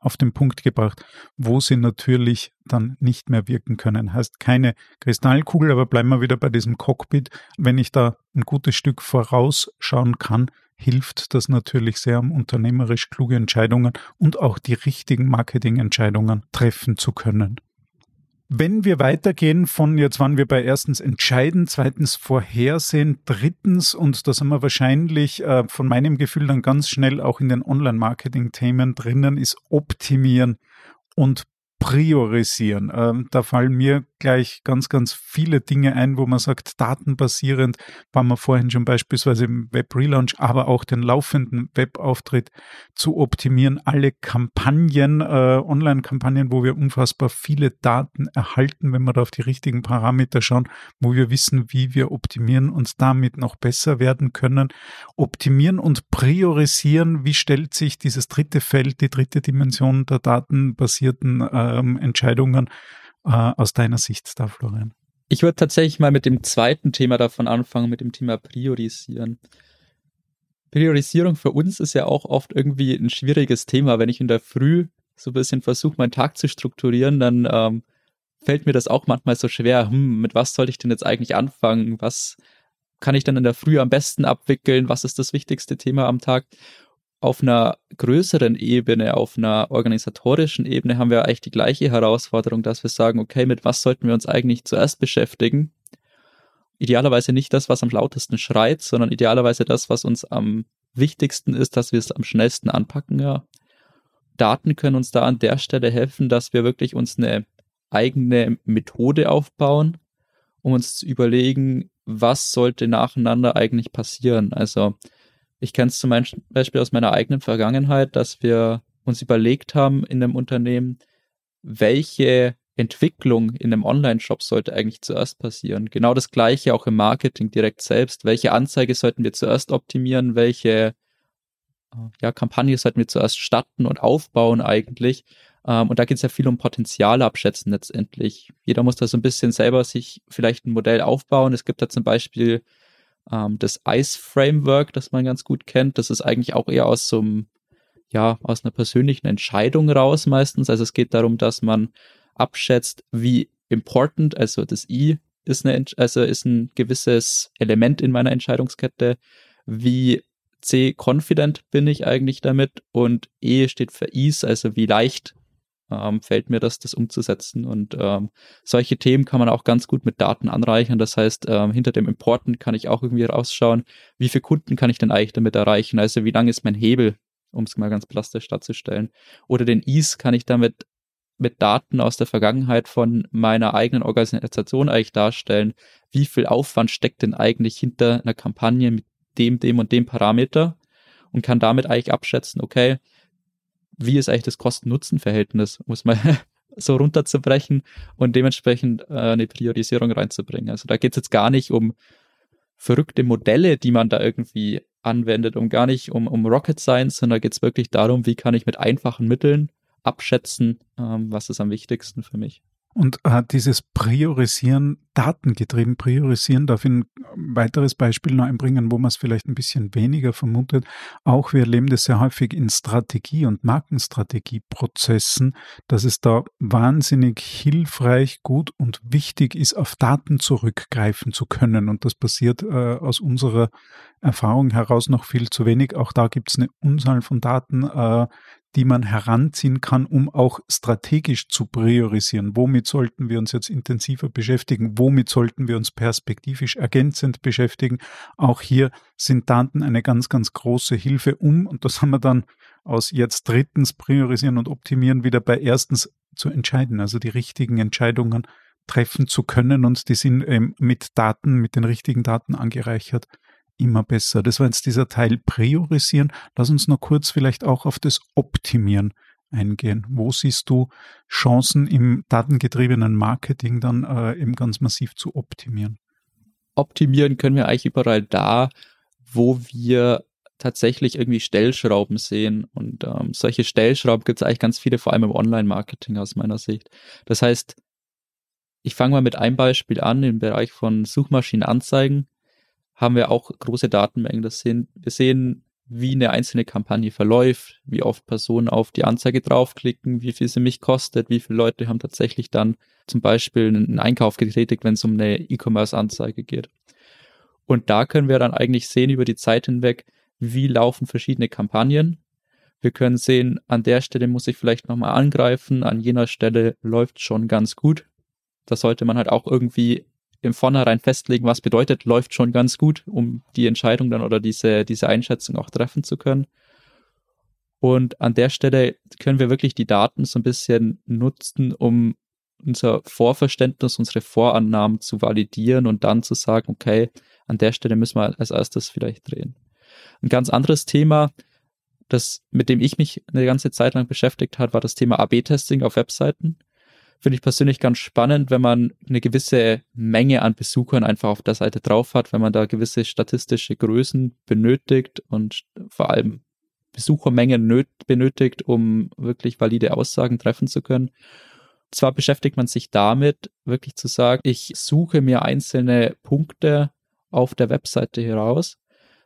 auf den Punkt gebracht, wo sie natürlich dann nicht mehr wirken können. Heißt keine Kristallkugel, aber bleiben wir wieder bei diesem Cockpit. Wenn ich da ein gutes Stück vorausschauen kann, hilft das natürlich sehr, um unternehmerisch kluge Entscheidungen und auch die richtigen Marketingentscheidungen treffen zu können. Wenn wir weitergehen von, jetzt waren wir bei erstens entscheiden, zweitens vorhersehen, drittens, und da sind wir wahrscheinlich äh, von meinem Gefühl dann ganz schnell auch in den Online-Marketing-Themen drinnen, ist optimieren und priorisieren. Ähm, da fallen mir gleich ganz, ganz viele Dinge ein, wo man sagt, datenbasierend, waren wir vorhin schon beispielsweise im Web-Relaunch, aber auch den laufenden Webauftritt zu optimieren, alle Kampagnen, äh, Online-Kampagnen, wo wir unfassbar viele Daten erhalten, wenn wir da auf die richtigen Parameter schauen, wo wir wissen, wie wir optimieren und damit noch besser werden können. Optimieren und priorisieren, wie stellt sich dieses dritte Feld, die dritte Dimension der datenbasierten ähm, Entscheidungen äh, aus deiner Sicht da, Florian? Ich würde tatsächlich mal mit dem zweiten Thema davon anfangen, mit dem Thema Priorisieren. Priorisierung für uns ist ja auch oft irgendwie ein schwieriges Thema. Wenn ich in der Früh so ein bisschen versuche, meinen Tag zu strukturieren, dann ähm, fällt mir das auch manchmal so schwer. Hm, mit was soll ich denn jetzt eigentlich anfangen? Was kann ich dann in der Früh am besten abwickeln? Was ist das wichtigste Thema am Tag? Auf einer größeren Ebene, auf einer organisatorischen Ebene haben wir eigentlich die gleiche Herausforderung, dass wir sagen, okay, mit was sollten wir uns eigentlich zuerst beschäftigen? Idealerweise nicht das, was am lautesten schreit, sondern idealerweise das, was uns am wichtigsten ist, dass wir es am schnellsten anpacken, ja. Daten können uns da an der Stelle helfen, dass wir wirklich uns eine eigene Methode aufbauen, um uns zu überlegen, was sollte nacheinander eigentlich passieren. Also Ich kenne es zum Beispiel aus meiner eigenen Vergangenheit, dass wir uns überlegt haben in einem Unternehmen, welche Entwicklung in einem Online-Shop sollte eigentlich zuerst passieren. Genau das gleiche auch im Marketing direkt selbst. Welche Anzeige sollten wir zuerst optimieren? Welche äh, ja, Kampagne sollten wir zuerst starten und aufbauen eigentlich? Ähm, und da geht es ja viel um Potenzial abschätzen letztendlich. Jeder muss da so ein bisschen selber sich vielleicht ein Modell aufbauen. Es gibt da zum Beispiel ähm, das ICE-Framework, das man ganz gut kennt. Das ist eigentlich auch eher aus so einem ja, aus einer persönlichen Entscheidung raus meistens. Also es geht darum, dass man abschätzt, wie important, also das I ist, eine, also ist ein gewisses Element in meiner Entscheidungskette, wie C confident bin ich eigentlich damit und E steht für Ease, also wie leicht ähm, fällt mir das, das umzusetzen. Und ähm, solche Themen kann man auch ganz gut mit Daten anreichern. Das heißt, ähm, hinter dem Important kann ich auch irgendwie rausschauen, wie viele Kunden kann ich denn eigentlich damit erreichen? Also wie lang ist mein Hebel, um es mal ganz plastisch darzustellen. Oder den Ease kann ich damit mit Daten aus der Vergangenheit von meiner eigenen Organisation eigentlich darstellen, wie viel Aufwand steckt denn eigentlich hinter einer Kampagne mit dem, dem und dem Parameter und kann damit eigentlich abschätzen, okay, wie ist eigentlich das Kosten-Nutzen-Verhältnis, muss man <laughs> so runterzubrechen und dementsprechend äh, eine Priorisierung reinzubringen. Also da geht es jetzt gar nicht um verrückte Modelle, die man da irgendwie anwendet und gar nicht um, um Rocket Science, sondern da geht es wirklich darum, wie kann ich mit einfachen Mitteln abschätzen, ähm, was ist am wichtigsten für mich. Und äh, dieses Priorisieren, datengetrieben priorisieren, darf ich ein weiteres Beispiel noch einbringen, wo man es vielleicht ein bisschen weniger vermutet. Auch wir erleben das sehr häufig in Strategie- und Markenstrategieprozessen, dass es da wahnsinnig hilfreich, gut und wichtig ist, auf Daten zurückgreifen zu können. Und das passiert äh, aus unserer Erfahrung heraus noch viel zu wenig. Auch da gibt es eine Unzahl von Daten, äh, die man heranziehen kann, um auch strategisch zu priorisieren. Womit sollten wir uns jetzt intensiver beschäftigen? Womit sollten wir uns perspektivisch ergänzend beschäftigen? Auch hier sind Daten eine ganz, ganz große Hilfe, um, und das haben wir dann aus jetzt drittens priorisieren und optimieren wieder bei erstens zu entscheiden, also die richtigen Entscheidungen treffen zu können und die sind ähm, mit Daten, mit den richtigen Daten angereichert immer besser. Das war jetzt dieser Teil Priorisieren. Lass uns noch kurz vielleicht auch auf das Optimieren eingehen. Wo siehst du Chancen im datengetriebenen Marketing dann äh, eben ganz massiv zu optimieren? Optimieren können wir eigentlich überall da, wo wir tatsächlich irgendwie Stellschrauben sehen. Und ähm, solche Stellschrauben gibt es eigentlich ganz viele, vor allem im Online-Marketing aus meiner Sicht. Das heißt, ich fange mal mit einem Beispiel an im Bereich von Suchmaschinenanzeigen haben wir auch große Datenmengen. Das sind, wir sehen, wie eine einzelne Kampagne verläuft, wie oft Personen auf die Anzeige draufklicken, wie viel sie mich kostet, wie viele Leute haben tatsächlich dann zum Beispiel einen Einkauf getätigt, wenn es um eine E-Commerce-Anzeige geht. Und da können wir dann eigentlich sehen über die Zeit hinweg, wie laufen verschiedene Kampagnen. Wir können sehen, an der Stelle muss ich vielleicht nochmal angreifen, an jener Stelle läuft schon ganz gut. Da sollte man halt auch irgendwie im Vornherein festlegen, was bedeutet, läuft schon ganz gut, um die Entscheidung dann oder diese, diese Einschätzung auch treffen zu können. Und an der Stelle können wir wirklich die Daten so ein bisschen nutzen, um unser Vorverständnis, unsere Vorannahmen zu validieren und dann zu sagen, okay, an der Stelle müssen wir als erstes vielleicht drehen. Ein ganz anderes Thema, das, mit dem ich mich eine ganze Zeit lang beschäftigt habe, war das Thema AB-Testing auf Webseiten finde ich persönlich ganz spannend, wenn man eine gewisse Menge an Besuchern einfach auf der Seite drauf hat, wenn man da gewisse statistische Größen benötigt und vor allem Besuchermengen benötigt, um wirklich valide Aussagen treffen zu können. Zwar beschäftigt man sich damit, wirklich zu sagen, ich suche mir einzelne Punkte auf der Webseite heraus,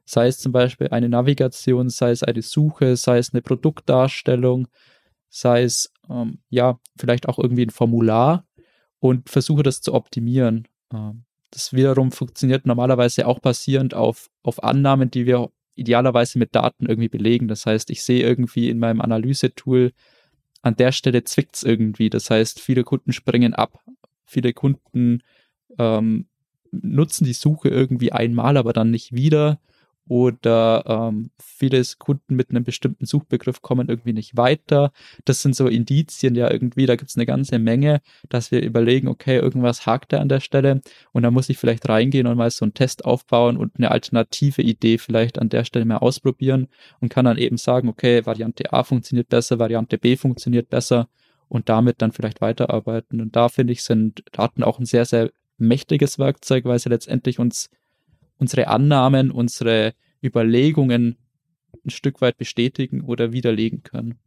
sei es zum Beispiel eine Navigation, sei es eine Suche, sei es eine Produktdarstellung, sei es ähm, ja vielleicht auch irgendwie ein Formular und versuche das zu optimieren. Ähm, das wiederum funktioniert normalerweise auch basierend auf, auf Annahmen, die wir idealerweise mit Daten irgendwie belegen. Das heißt, ich sehe irgendwie in meinem Analysetool, an der Stelle zwickt es irgendwie. Das heißt, viele Kunden springen ab. Viele Kunden ähm, nutzen die Suche irgendwie einmal, aber dann nicht wieder. Oder ähm, viele Kunden mit einem bestimmten Suchbegriff kommen irgendwie nicht weiter. Das sind so Indizien ja irgendwie, da gibt es eine ganze Menge, dass wir überlegen, okay, irgendwas hakt da an der Stelle und da muss ich vielleicht reingehen und mal so einen Test aufbauen und eine alternative Idee vielleicht an der Stelle mal ausprobieren und kann dann eben sagen, okay, Variante A funktioniert besser, Variante B funktioniert besser und damit dann vielleicht weiterarbeiten. Und da finde ich, sind Daten auch ein sehr, sehr mächtiges Werkzeug, weil sie letztendlich uns unsere Annahmen, unsere Überlegungen ein Stück weit bestätigen oder widerlegen können.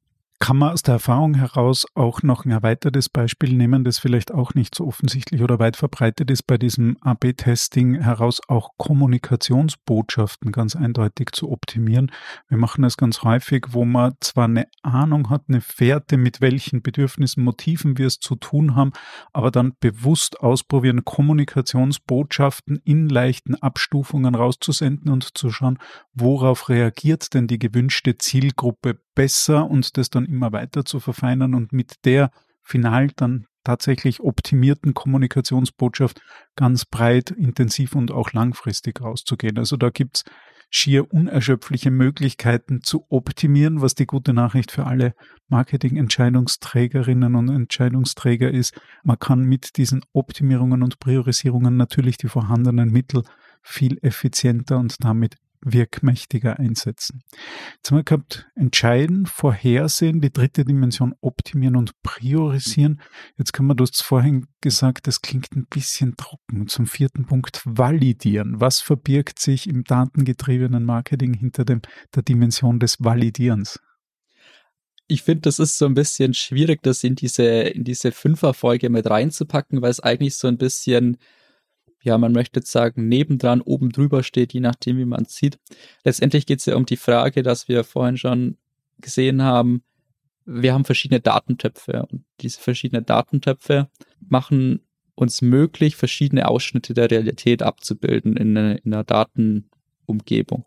Kann man aus der Erfahrung heraus auch noch ein erweitertes Beispiel nehmen, das vielleicht auch nicht so offensichtlich oder weit verbreitet ist, bei diesem AB-Testing heraus auch Kommunikationsbotschaften ganz eindeutig zu optimieren? Wir machen das ganz häufig, wo man zwar eine Ahnung hat, eine Fährte, mit welchen Bedürfnissen, Motiven wir es zu tun haben, aber dann bewusst ausprobieren, Kommunikationsbotschaften in leichten Abstufungen rauszusenden und zu schauen, worauf reagiert denn die gewünschte Zielgruppe besser und das dann immer weiter zu verfeinern und mit der final dann tatsächlich optimierten Kommunikationsbotschaft ganz breit, intensiv und auch langfristig rauszugehen. Also da gibt's schier unerschöpfliche Möglichkeiten zu optimieren, was die gute Nachricht für alle Marketing-Entscheidungsträgerinnen und Entscheidungsträger ist. Man kann mit diesen Optimierungen und Priorisierungen natürlich die vorhandenen Mittel viel effizienter und damit wirkmächtiger einsetzen. Jetzt haben wir gehabt, entscheiden, vorhersehen, die dritte Dimension optimieren und priorisieren. Jetzt kann man, du hast vorhin gesagt, das klingt ein bisschen trocken. Zum vierten Punkt, validieren. Was verbirgt sich im datengetriebenen Marketing hinter dem, der Dimension des Validierens? ich finde, das ist so ein bisschen schwierig, das in diese, in diese Fünferfolge mit reinzupacken, weil es eigentlich so ein bisschen ja, man möchte jetzt sagen, nebendran, oben drüber steht, je nachdem, wie man es sieht. Letztendlich geht es ja um die Frage, dass wir vorhin schon gesehen haben, wir haben verschiedene Datentöpfe und diese verschiedenen Datentöpfe machen uns möglich, verschiedene Ausschnitte der Realität abzubilden in, eine, in einer Datenumgebung.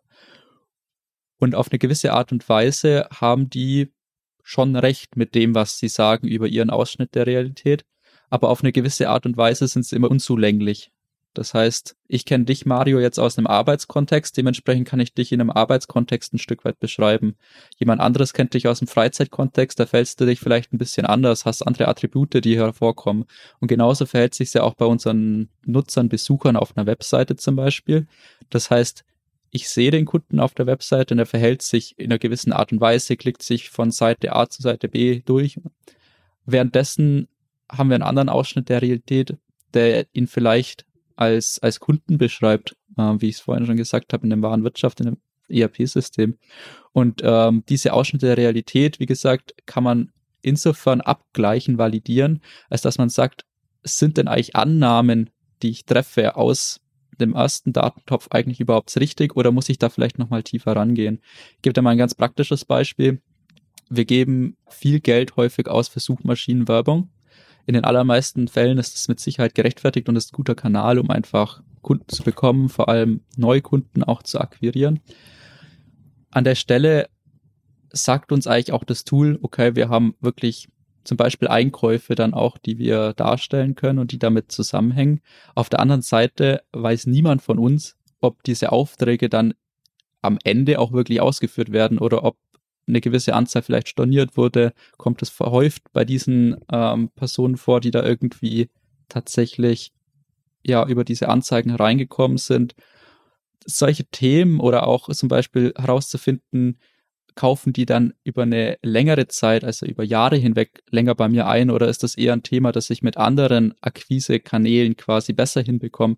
Und auf eine gewisse Art und Weise haben die schon recht mit dem, was sie sagen über ihren Ausschnitt der Realität, aber auf eine gewisse Art und Weise sind sie immer unzulänglich. Das heißt, ich kenne dich, Mario, jetzt aus einem Arbeitskontext, dementsprechend kann ich dich in einem Arbeitskontext ein Stück weit beschreiben. Jemand anderes kennt dich aus dem Freizeitkontext, da fällst du dich vielleicht ein bisschen anders, hast andere Attribute, die hervorkommen. Und genauso verhält sich ja auch bei unseren Nutzern, Besuchern auf einer Webseite zum Beispiel. Das heißt, ich sehe den Kunden auf der Webseite und er verhält sich in einer gewissen Art und Weise, klickt sich von Seite A zu Seite B durch. Währenddessen haben wir einen anderen Ausschnitt der Realität, der ihn vielleicht als, als Kunden beschreibt, äh, wie ich es vorhin schon gesagt habe, in der Warenwirtschaft, in dem ERP-System. Und ähm, diese Ausschnitte der Realität, wie gesagt, kann man insofern abgleichen, validieren, als dass man sagt, sind denn eigentlich Annahmen, die ich treffe aus dem ersten Datentopf eigentlich überhaupt richtig oder muss ich da vielleicht nochmal tiefer rangehen? Ich gebe da mal ein ganz praktisches Beispiel. Wir geben viel Geld häufig aus für Suchmaschinenwerbung in den allermeisten Fällen ist es mit Sicherheit gerechtfertigt und ist ein guter Kanal, um einfach Kunden zu bekommen, vor allem Neukunden auch zu akquirieren. An der Stelle sagt uns eigentlich auch das Tool, okay, wir haben wirklich zum Beispiel Einkäufe dann auch, die wir darstellen können und die damit zusammenhängen. Auf der anderen Seite weiß niemand von uns, ob diese Aufträge dann am Ende auch wirklich ausgeführt werden oder ob eine gewisse Anzahl vielleicht storniert wurde, kommt es verhäuft bei diesen ähm, Personen vor, die da irgendwie tatsächlich ja über diese Anzeigen hereingekommen sind. Solche Themen oder auch zum Beispiel herauszufinden, kaufen die dann über eine längere Zeit, also über Jahre hinweg länger bei mir ein oder ist das eher ein Thema, das ich mit anderen Akquisekanälen quasi besser hinbekomme?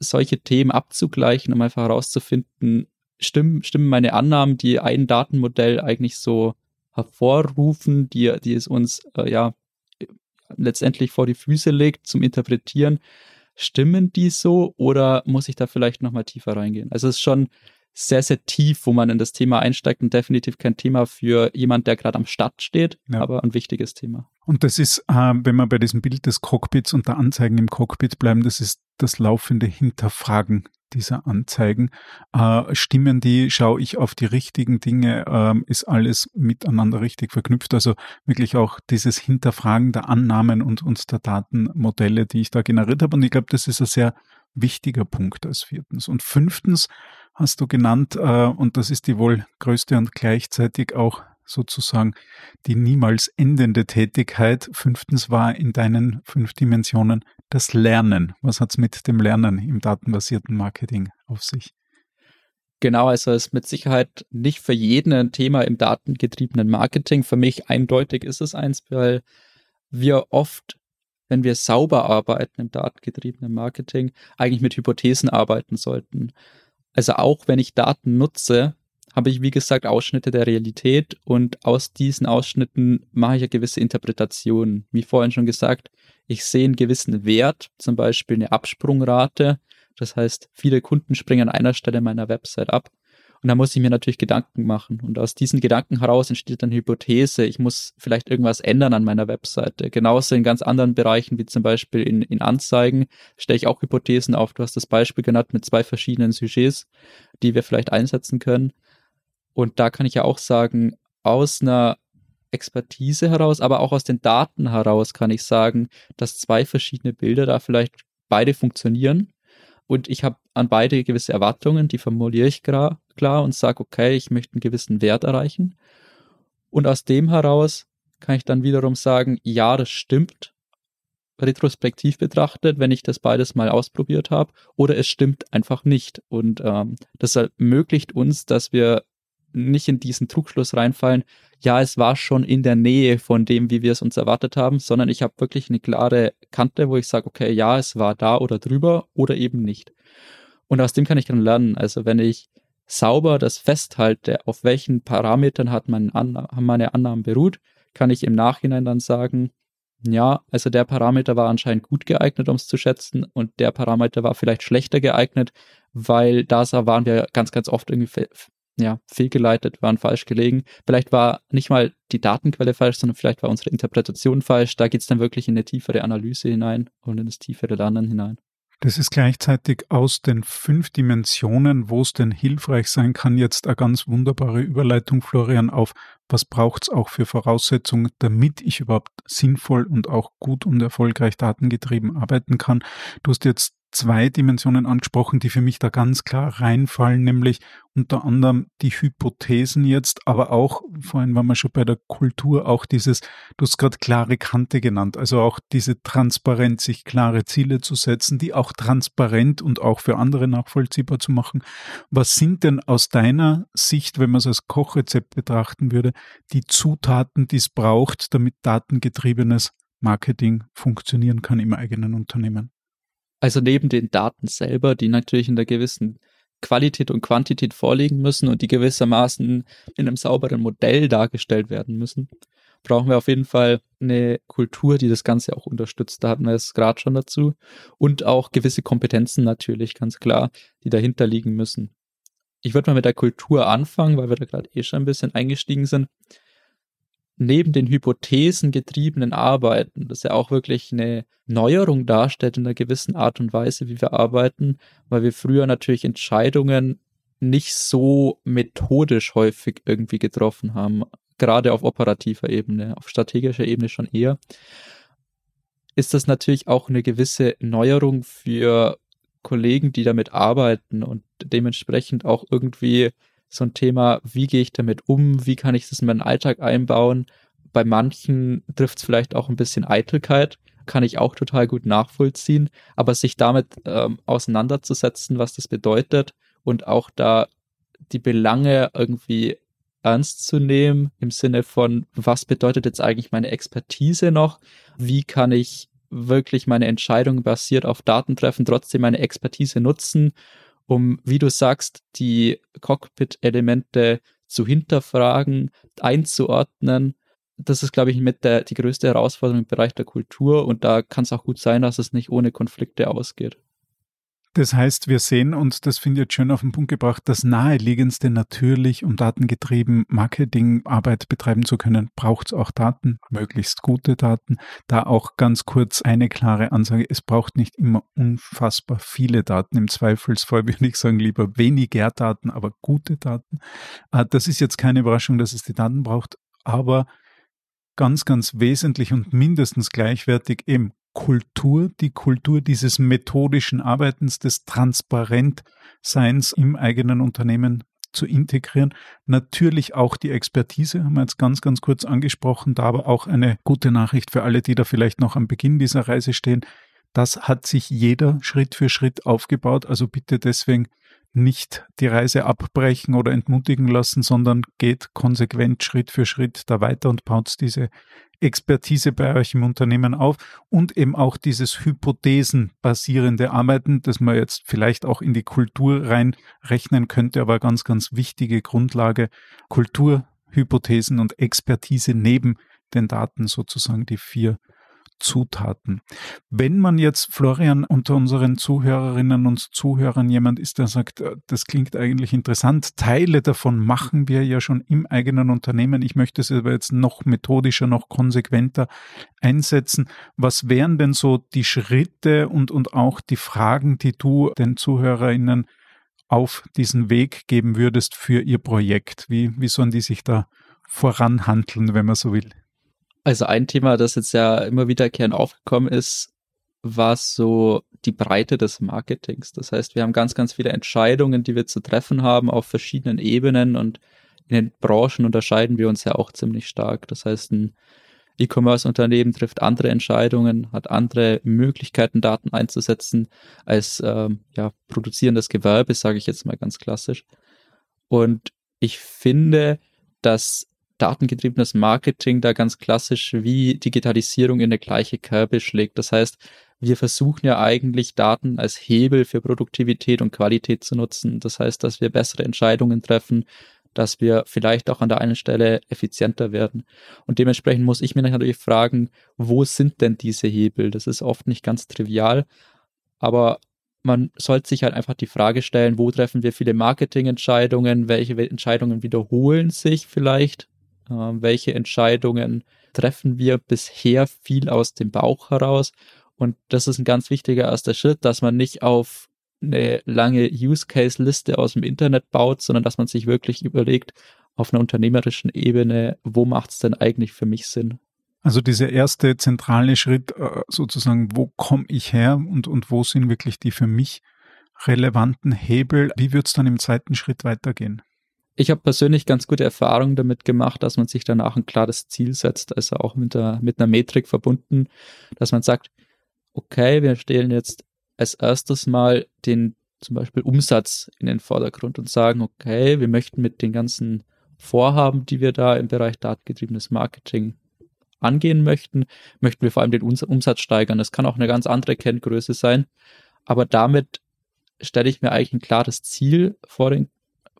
Solche Themen abzugleichen, um einfach herauszufinden, stimmen, stimmen meine Annahmen, die ein Datenmodell eigentlich so hervorrufen, die, die es uns äh, ja letztendlich vor die Füße legt zum Interpretieren. Stimmen die so oder muss ich da vielleicht nochmal tiefer reingehen? Also es ist schon sehr, sehr tief, wo man in das Thema einsteigt und definitiv kein Thema für jemand, der gerade am Start steht, ja. aber ein wichtiges Thema. Und das ist, äh, wenn wir bei diesem Bild des Cockpits und der Anzeigen im Cockpit bleiben, das ist das laufende Hinterfragen dieser Anzeigen. Äh, stimmen die, schaue ich auf die richtigen Dinge, äh, ist alles miteinander richtig verknüpft. Also wirklich auch dieses Hinterfragen der Annahmen und, und der Datenmodelle, die ich da generiert habe. Und ich glaube, das ist ein sehr wichtiger Punkt als viertens. Und fünftens, hast du genannt, äh, und das ist die wohl größte und gleichzeitig auch sozusagen die niemals endende Tätigkeit. Fünftens war in deinen fünf Dimensionen das Lernen. Was hat es mit dem Lernen im datenbasierten Marketing auf sich? Genau, also es ist mit Sicherheit nicht für jeden ein Thema im datengetriebenen Marketing. Für mich eindeutig ist es eins, weil wir oft, wenn wir sauber arbeiten im datengetriebenen Marketing, eigentlich mit Hypothesen arbeiten sollten. Also auch wenn ich Daten nutze, habe ich, wie gesagt, Ausschnitte der Realität und aus diesen Ausschnitten mache ich ja gewisse Interpretationen. Wie vorhin schon gesagt, ich sehe einen gewissen Wert, zum Beispiel eine Absprungrate. Das heißt, viele Kunden springen an einer Stelle meiner Website ab. Und da muss ich mir natürlich Gedanken machen. Und aus diesen Gedanken heraus entsteht dann Hypothese, ich muss vielleicht irgendwas ändern an meiner Webseite. Genauso in ganz anderen Bereichen, wie zum Beispiel in, in Anzeigen, stelle ich auch Hypothesen auf. Du hast das Beispiel genannt mit zwei verschiedenen Sujets, die wir vielleicht einsetzen können. Und da kann ich ja auch sagen, aus einer Expertise heraus, aber auch aus den Daten heraus kann ich sagen, dass zwei verschiedene Bilder da vielleicht beide funktionieren. Und ich habe an beide gewisse Erwartungen, die formuliere ich klar, und sage, okay, ich möchte einen gewissen Wert erreichen. Und aus dem heraus kann ich dann wiederum sagen, ja, das stimmt, retrospektiv betrachtet, wenn ich das beides mal ausprobiert habe, oder es stimmt einfach nicht. Und ähm, das ermöglicht uns, dass wir nicht in diesen Trugschluss reinfallen, ja, es war schon in der Nähe von dem, wie wir es uns erwartet haben, sondern ich habe wirklich eine klare Kante, wo ich sage, okay, ja, es war da oder drüber oder eben nicht. Und aus dem kann ich dann lernen. Also wenn ich sauber das festhalte, auf welchen Parametern hat mein Anna haben meine Annahmen beruht, kann ich im Nachhinein dann sagen, ja, also der Parameter war anscheinend gut geeignet, um es zu schätzen, und der Parameter war vielleicht schlechter geeignet, weil da waren wir ganz, ganz oft irgendwie ja, fehlgeleitet, waren falsch gelegen. Vielleicht war nicht mal die Datenquelle falsch, sondern vielleicht war unsere Interpretation falsch. Da geht es dann wirklich in eine tiefere Analyse hinein und in das tiefere Lernen hinein. Das ist gleichzeitig aus den fünf Dimensionen, wo es denn hilfreich sein kann, jetzt eine ganz wunderbare Überleitung, Florian, auf was braucht es auch für Voraussetzungen, damit ich überhaupt sinnvoll und auch gut und erfolgreich datengetrieben arbeiten kann. Du hast jetzt zwei Dimensionen angesprochen, die für mich da ganz klar reinfallen, nämlich unter anderem die Hypothesen jetzt, aber auch, vorhin waren wir schon bei der Kultur, auch dieses, du hast gerade klare Kante genannt, also auch diese Transparenz, sich klare Ziele zu setzen, die auch transparent und auch für andere nachvollziehbar zu machen. Was sind denn aus deiner Sicht, wenn man es als Kochrezept betrachten würde, die Zutaten, die es braucht, damit datengetriebenes Marketing funktionieren kann im eigenen Unternehmen? Also neben den Daten selber, die natürlich in der gewissen Qualität und Quantität vorliegen müssen und die gewissermaßen in einem sauberen Modell dargestellt werden müssen, brauchen wir auf jeden Fall eine Kultur, die das Ganze auch unterstützt. Da hatten wir es gerade schon dazu. Und auch gewisse Kompetenzen natürlich, ganz klar, die dahinter liegen müssen. Ich würde mal mit der Kultur anfangen, weil wir da gerade eh schon ein bisschen eingestiegen sind neben den hypothesengetriebenen Arbeiten, das ja auch wirklich eine Neuerung darstellt in einer gewissen Art und Weise, wie wir arbeiten, weil wir früher natürlich Entscheidungen nicht so methodisch häufig irgendwie getroffen haben, gerade auf operativer Ebene, auf strategischer Ebene schon eher, ist das natürlich auch eine gewisse Neuerung für Kollegen, die damit arbeiten und dementsprechend auch irgendwie so ein Thema, wie gehe ich damit um, wie kann ich das in meinen Alltag einbauen. Bei manchen trifft es vielleicht auch ein bisschen Eitelkeit, kann ich auch total gut nachvollziehen, aber sich damit ähm, auseinanderzusetzen, was das bedeutet und auch da die Belange irgendwie ernst zu nehmen im Sinne von, was bedeutet jetzt eigentlich meine Expertise noch? Wie kann ich wirklich meine Entscheidungen basiert auf Daten treffen, trotzdem meine Expertise nutzen um, wie du sagst, die Cockpit-Elemente zu hinterfragen, einzuordnen. Das ist, glaube ich, mit der die größte Herausforderung im Bereich der Kultur und da kann es auch gut sein, dass es nicht ohne Konflikte ausgeht. Das heißt, wir sehen, und das finde ich jetzt schön auf den Punkt gebracht, das Naheliegendste natürlich, um datengetrieben Marketingarbeit betreiben zu können, braucht es auch Daten, möglichst gute Daten. Da auch ganz kurz eine klare Ansage, es braucht nicht immer unfassbar viele Daten. Im Zweifelsfall würde ich sagen, lieber weniger Daten, aber gute Daten. Äh, das ist jetzt keine Überraschung, dass es die Daten braucht, aber ganz, ganz wesentlich und mindestens gleichwertig eben Kultur, die Kultur dieses methodischen Arbeitens, des Transparentseins im eigenen Unternehmen zu integrieren. Natürlich auch die Expertise, haben wir jetzt ganz, ganz kurz angesprochen, da aber auch eine gute Nachricht für alle, die da vielleicht noch am Beginn dieser Reise stehen. Das hat sich jeder Schritt für Schritt aufgebaut. Also bitte deswegen nicht die Reise abbrechen oder entmutigen lassen, sondern geht konsequent Schritt für Schritt da weiter und baut diese Expertise bei euch im Unternehmen auf und eben auch dieses hypothesenbasierende Arbeiten, das man jetzt vielleicht auch in die Kultur reinrechnen könnte, aber ganz, ganz wichtige Grundlage, Kultur, Hypothesen und Expertise neben den Daten sozusagen die vier Zutaten. Wenn man jetzt, Florian, unter unseren Zuhörerinnen und Zuhörern jemand ist, der sagt, äh, das klingt eigentlich interessant, Teile davon machen wir ja schon im eigenen Unternehmen, ich möchte es aber jetzt noch methodischer, noch konsequenter einsetzen. Was wären denn so die Schritte und, und auch die Fragen, die du den Zuhörerinnen auf diesen Weg geben würdest für ihr Projekt? Wie, wie sollen die sich da voranhandeln, wenn man so will? Also ein Thema, das jetzt ja immer wiederkehrend aufgekommen ist, war so die Breite des Marketings. Das heißt, wir haben ganz, ganz viele Entscheidungen, die wir zu treffen haben auf verschiedenen Ebenen und in den Branchen unterscheiden wir uns ja auch ziemlich stark. Das heißt, ein E-Commerce-Unternehmen trifft andere Entscheidungen, hat andere Möglichkeiten, Daten einzusetzen als ähm, ja, produzierendes Gewerbe, sage ich jetzt mal ganz klassisch. Und ich finde, dass datengetriebenes Marketing da ganz klassisch wie Digitalisierung in eine gleiche Kerbe schlägt. Das heißt, wir versuchen ja eigentlich Daten als Hebel für Produktivität und Qualität zu nutzen. Das heißt, dass wir bessere Entscheidungen treffen, dass wir vielleicht auch an der einen Stelle effizienter werden. Und dementsprechend muss ich mir natürlich fragen, wo sind denn diese Hebel? Das ist oft nicht ganz trivial, aber man sollte sich halt einfach die Frage stellen, wo treffen wir viele Marketingentscheidungen, welche Entscheidungen wiederholen sich vielleicht äh, welche Entscheidungen treffen wir bisher viel aus dem Bauch heraus. Und das ist ein ganz wichtiger erster Schritt, dass man nicht auf eine lange Use-Case-Liste aus dem Internet baut, sondern dass man sich wirklich überlegt, auf einer unternehmerischen Ebene, wo macht es denn eigentlich für mich Sinn? Also dieser erste zentrale Schritt äh, sozusagen, wo komme ich her und, und wo sind wirklich die für mich relevanten Hebel? Wie wird es dann im zweiten Schritt weitergehen? Ich habe persönlich ganz gute Erfahrungen damit gemacht, dass man sich danach ein klares Ziel setzt, also auch mit, der, mit einer Metrik verbunden, dass man sagt, okay, wir stellen jetzt als erstes mal den zum Beispiel Umsatz in den Vordergrund und sagen, okay, wir möchten mit den ganzen Vorhaben, die wir da im Bereich datengetriebenes Marketing angehen möchten, möchten wir vor allem den Umsatz steigern. Das kann auch eine ganz andere Kenngröße sein, aber damit stelle ich mir eigentlich ein klares Ziel vor den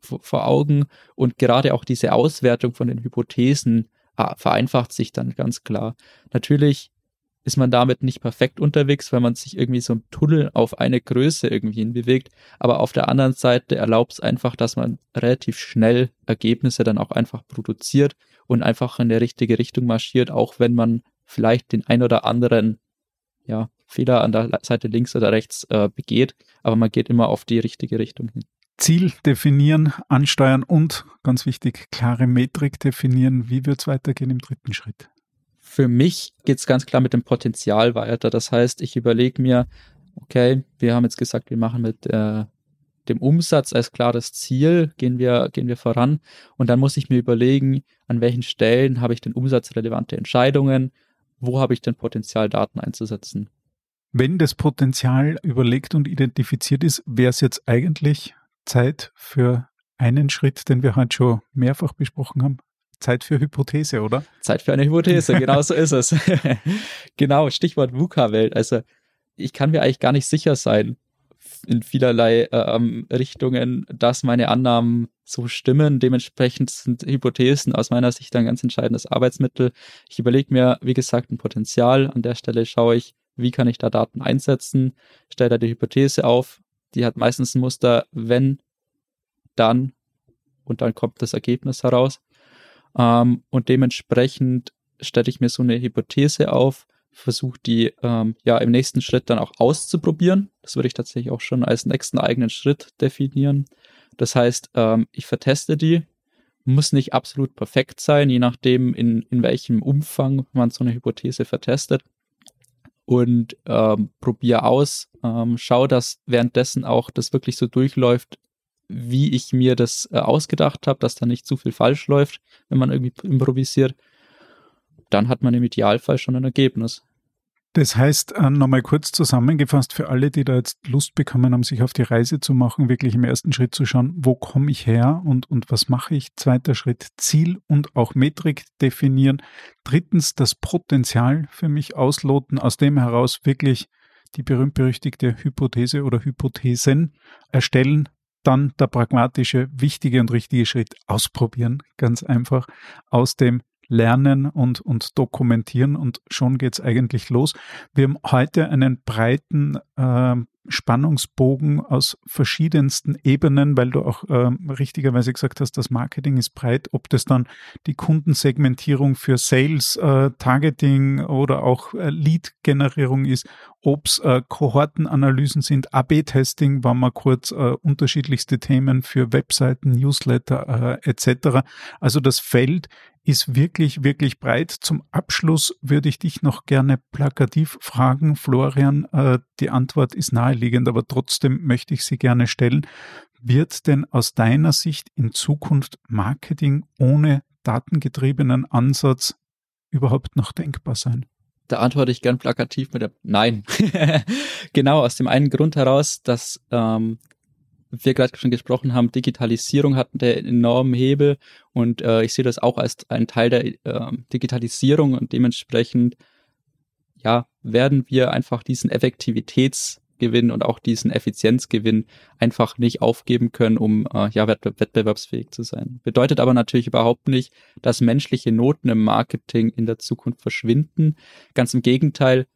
vor Augen und gerade auch diese Auswertung von den Hypothesen ah, vereinfacht sich dann ganz klar. Natürlich ist man damit nicht perfekt unterwegs, weil man sich irgendwie so ein Tunnel auf eine Größe irgendwie hinbewegt. Aber auf der anderen Seite erlaubt es einfach, dass man relativ schnell Ergebnisse dann auch einfach produziert und einfach in der richtige Richtung marschiert, auch wenn man vielleicht den ein oder anderen ja, Fehler an der Seite links oder rechts äh, begeht, aber man geht immer auf die richtige Richtung hin. Ziel definieren, ansteuern und, ganz wichtig, klare Metrik definieren. Wie wird es weitergehen im dritten Schritt? Für mich geht es ganz klar mit dem Potenzial weiter. Das heißt, ich überlege mir, okay, wir haben jetzt gesagt, wir machen mit äh, dem Umsatz als klares Ziel, gehen wir, gehen wir voran. Und dann muss ich mir überlegen, an welchen Stellen habe ich denn umsatzrelevante Entscheidungen, wo habe ich denn Potenzial, Daten einzusetzen. Wenn das Potenzial überlegt und identifiziert ist, wäre es jetzt eigentlich Zeit für einen Schritt, den wir heute schon mehrfach besprochen haben. Zeit für Hypothese, oder? Zeit für eine Hypothese, <laughs> genau so ist es. <laughs> genau, Stichwort VUCA-Welt. Also ich kann mir eigentlich gar nicht sicher sein in vielerlei ähm, Richtungen, dass meine Annahmen so stimmen. Dementsprechend sind Hypothesen aus meiner Sicht ein ganz entscheidendes Arbeitsmittel. Ich überlege mir, wie gesagt, ein Potenzial. An der Stelle schaue ich, wie kann ich da Daten einsetzen, stelle da die Hypothese auf, die hat meistens ein Muster, wenn, dann und dann kommt das Ergebnis heraus. Ähm, und dementsprechend stelle ich mir so eine Hypothese auf, versuche die ähm, ja im nächsten Schritt dann auch auszuprobieren. Das würde ich tatsächlich auch schon als nächsten eigenen Schritt definieren. Das heißt, ähm, ich verteste die, muss nicht absolut perfekt sein, je nachdem, in, in welchem Umfang man so eine Hypothese vertestet. Und ähm, probiere aus, ähm, schau, dass währenddessen auch das wirklich so durchläuft, wie ich mir das äh, ausgedacht habe, dass da nicht zu viel falsch läuft, wenn man irgendwie improvisiert. Dann hat man im Idealfall schon ein Ergebnis. Das heißt, äh, nochmal kurz zusammengefasst für alle, die da jetzt Lust bekommen haben, sich auf die Reise zu machen, wirklich im ersten Schritt zu schauen, wo komme ich her und, und was mache ich? Zweiter Schritt, Ziel und auch Metrik definieren. Drittens, das Potenzial für mich ausloten, aus dem heraus wirklich die berühmt-berüchtigte Hypothese oder Hypothesen erstellen. Dann der pragmatische, wichtige und richtige Schritt ausprobieren, ganz einfach aus dem lernen und, und dokumentieren und schon geht's eigentlich los. Wir haben heute einen breiten äh, Spannungsbogen aus verschiedensten Ebenen, weil du auch äh, richtigerweise gesagt hast, das Marketing ist breit, ob das dann die Kundensegmentierung für Sales, äh, Targeting oder auch äh, Lead-Generierung ist, ob es äh, Kohortenanalysen sind, AB-Testing, waren wir kurz äh, unterschiedlichste Themen für Webseiten, Newsletter äh, etc. Also das Feld ist wirklich, wirklich breit. Zum Abschluss würde ich dich noch gerne plakativ fragen, Florian. Die Antwort ist naheliegend, aber trotzdem möchte ich sie gerne stellen. Wird denn aus deiner Sicht in Zukunft Marketing ohne datengetriebenen Ansatz überhaupt noch denkbar sein? Da antworte ich gern plakativ mit der Nein. <laughs> genau, aus dem einen Grund heraus, dass ähm, wir gerade schon gesprochen haben, Digitalisierung hat einen enormen Hebel und äh, ich sehe das auch als einen Teil der äh, Digitalisierung und dementsprechend ja, werden wir einfach diesen Effektivitätsgewinn und auch diesen Effizienzgewinn einfach nicht aufgeben können, um äh, ja wettbewerbsfähig zu sein. Bedeutet aber natürlich überhaupt nicht, dass menschliche Noten im Marketing in der Zukunft verschwinden. Ganz im Gegenteil,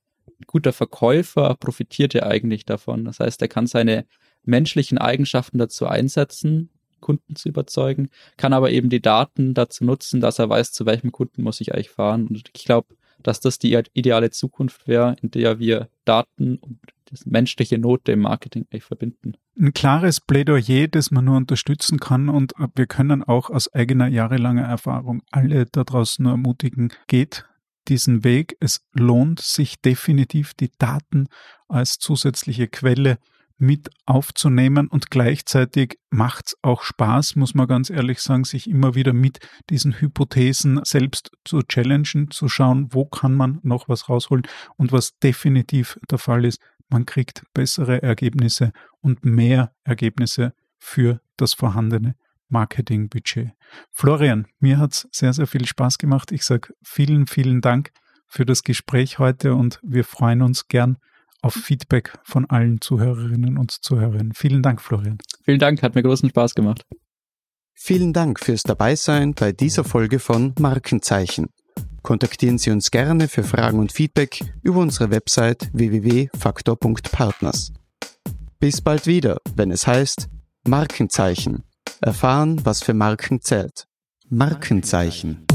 guter Verkäufer profitiert ja eigentlich davon. Das heißt, er kann seine menschlichen Eigenschaften dazu einsetzen, Kunden zu überzeugen, kann aber eben die Daten dazu nutzen, dass er weiß, zu welchem Kunden muss ich eigentlich fahren. Und ich glaube, dass das die ideale Zukunft wäre, in der wir Daten und das menschliche Note im Marketing eigentlich verbinden. Ein klares Plädoyer, das man nur unterstützen kann und wir können auch aus eigener jahrelanger Erfahrung alle da draußen nur ermutigen, geht diesen Weg. Es lohnt sich definitiv, die Daten als zusätzliche Quelle mit aufzunehmen und gleichzeitig macht es auch Spaß, muss man ganz ehrlich sagen, sich immer wieder mit diesen Hypothesen selbst zu challengen, zu schauen, wo kann man noch was rausholen und was definitiv der Fall ist, man kriegt bessere Ergebnisse und mehr Ergebnisse für das vorhandene Marketingbudget. Florian, mir hat es sehr, sehr viel Spaß gemacht. Ich sage vielen, vielen Dank für das Gespräch heute und wir freuen uns gern auf Feedback von allen Zuhörerinnen und Zuhörern. Vielen Dank, Florian. Vielen Dank, hat mir großen Spaß gemacht. Vielen Dank fürs Dabeisein bei dieser Folge von Markenzeichen. Kontaktieren Sie uns gerne für Fragen und Feedback über unsere Website www.faktor.partners. Bis bald wieder, wenn es heißt Markenzeichen. Erfahren, was für Marken zählt. Markenzeichen.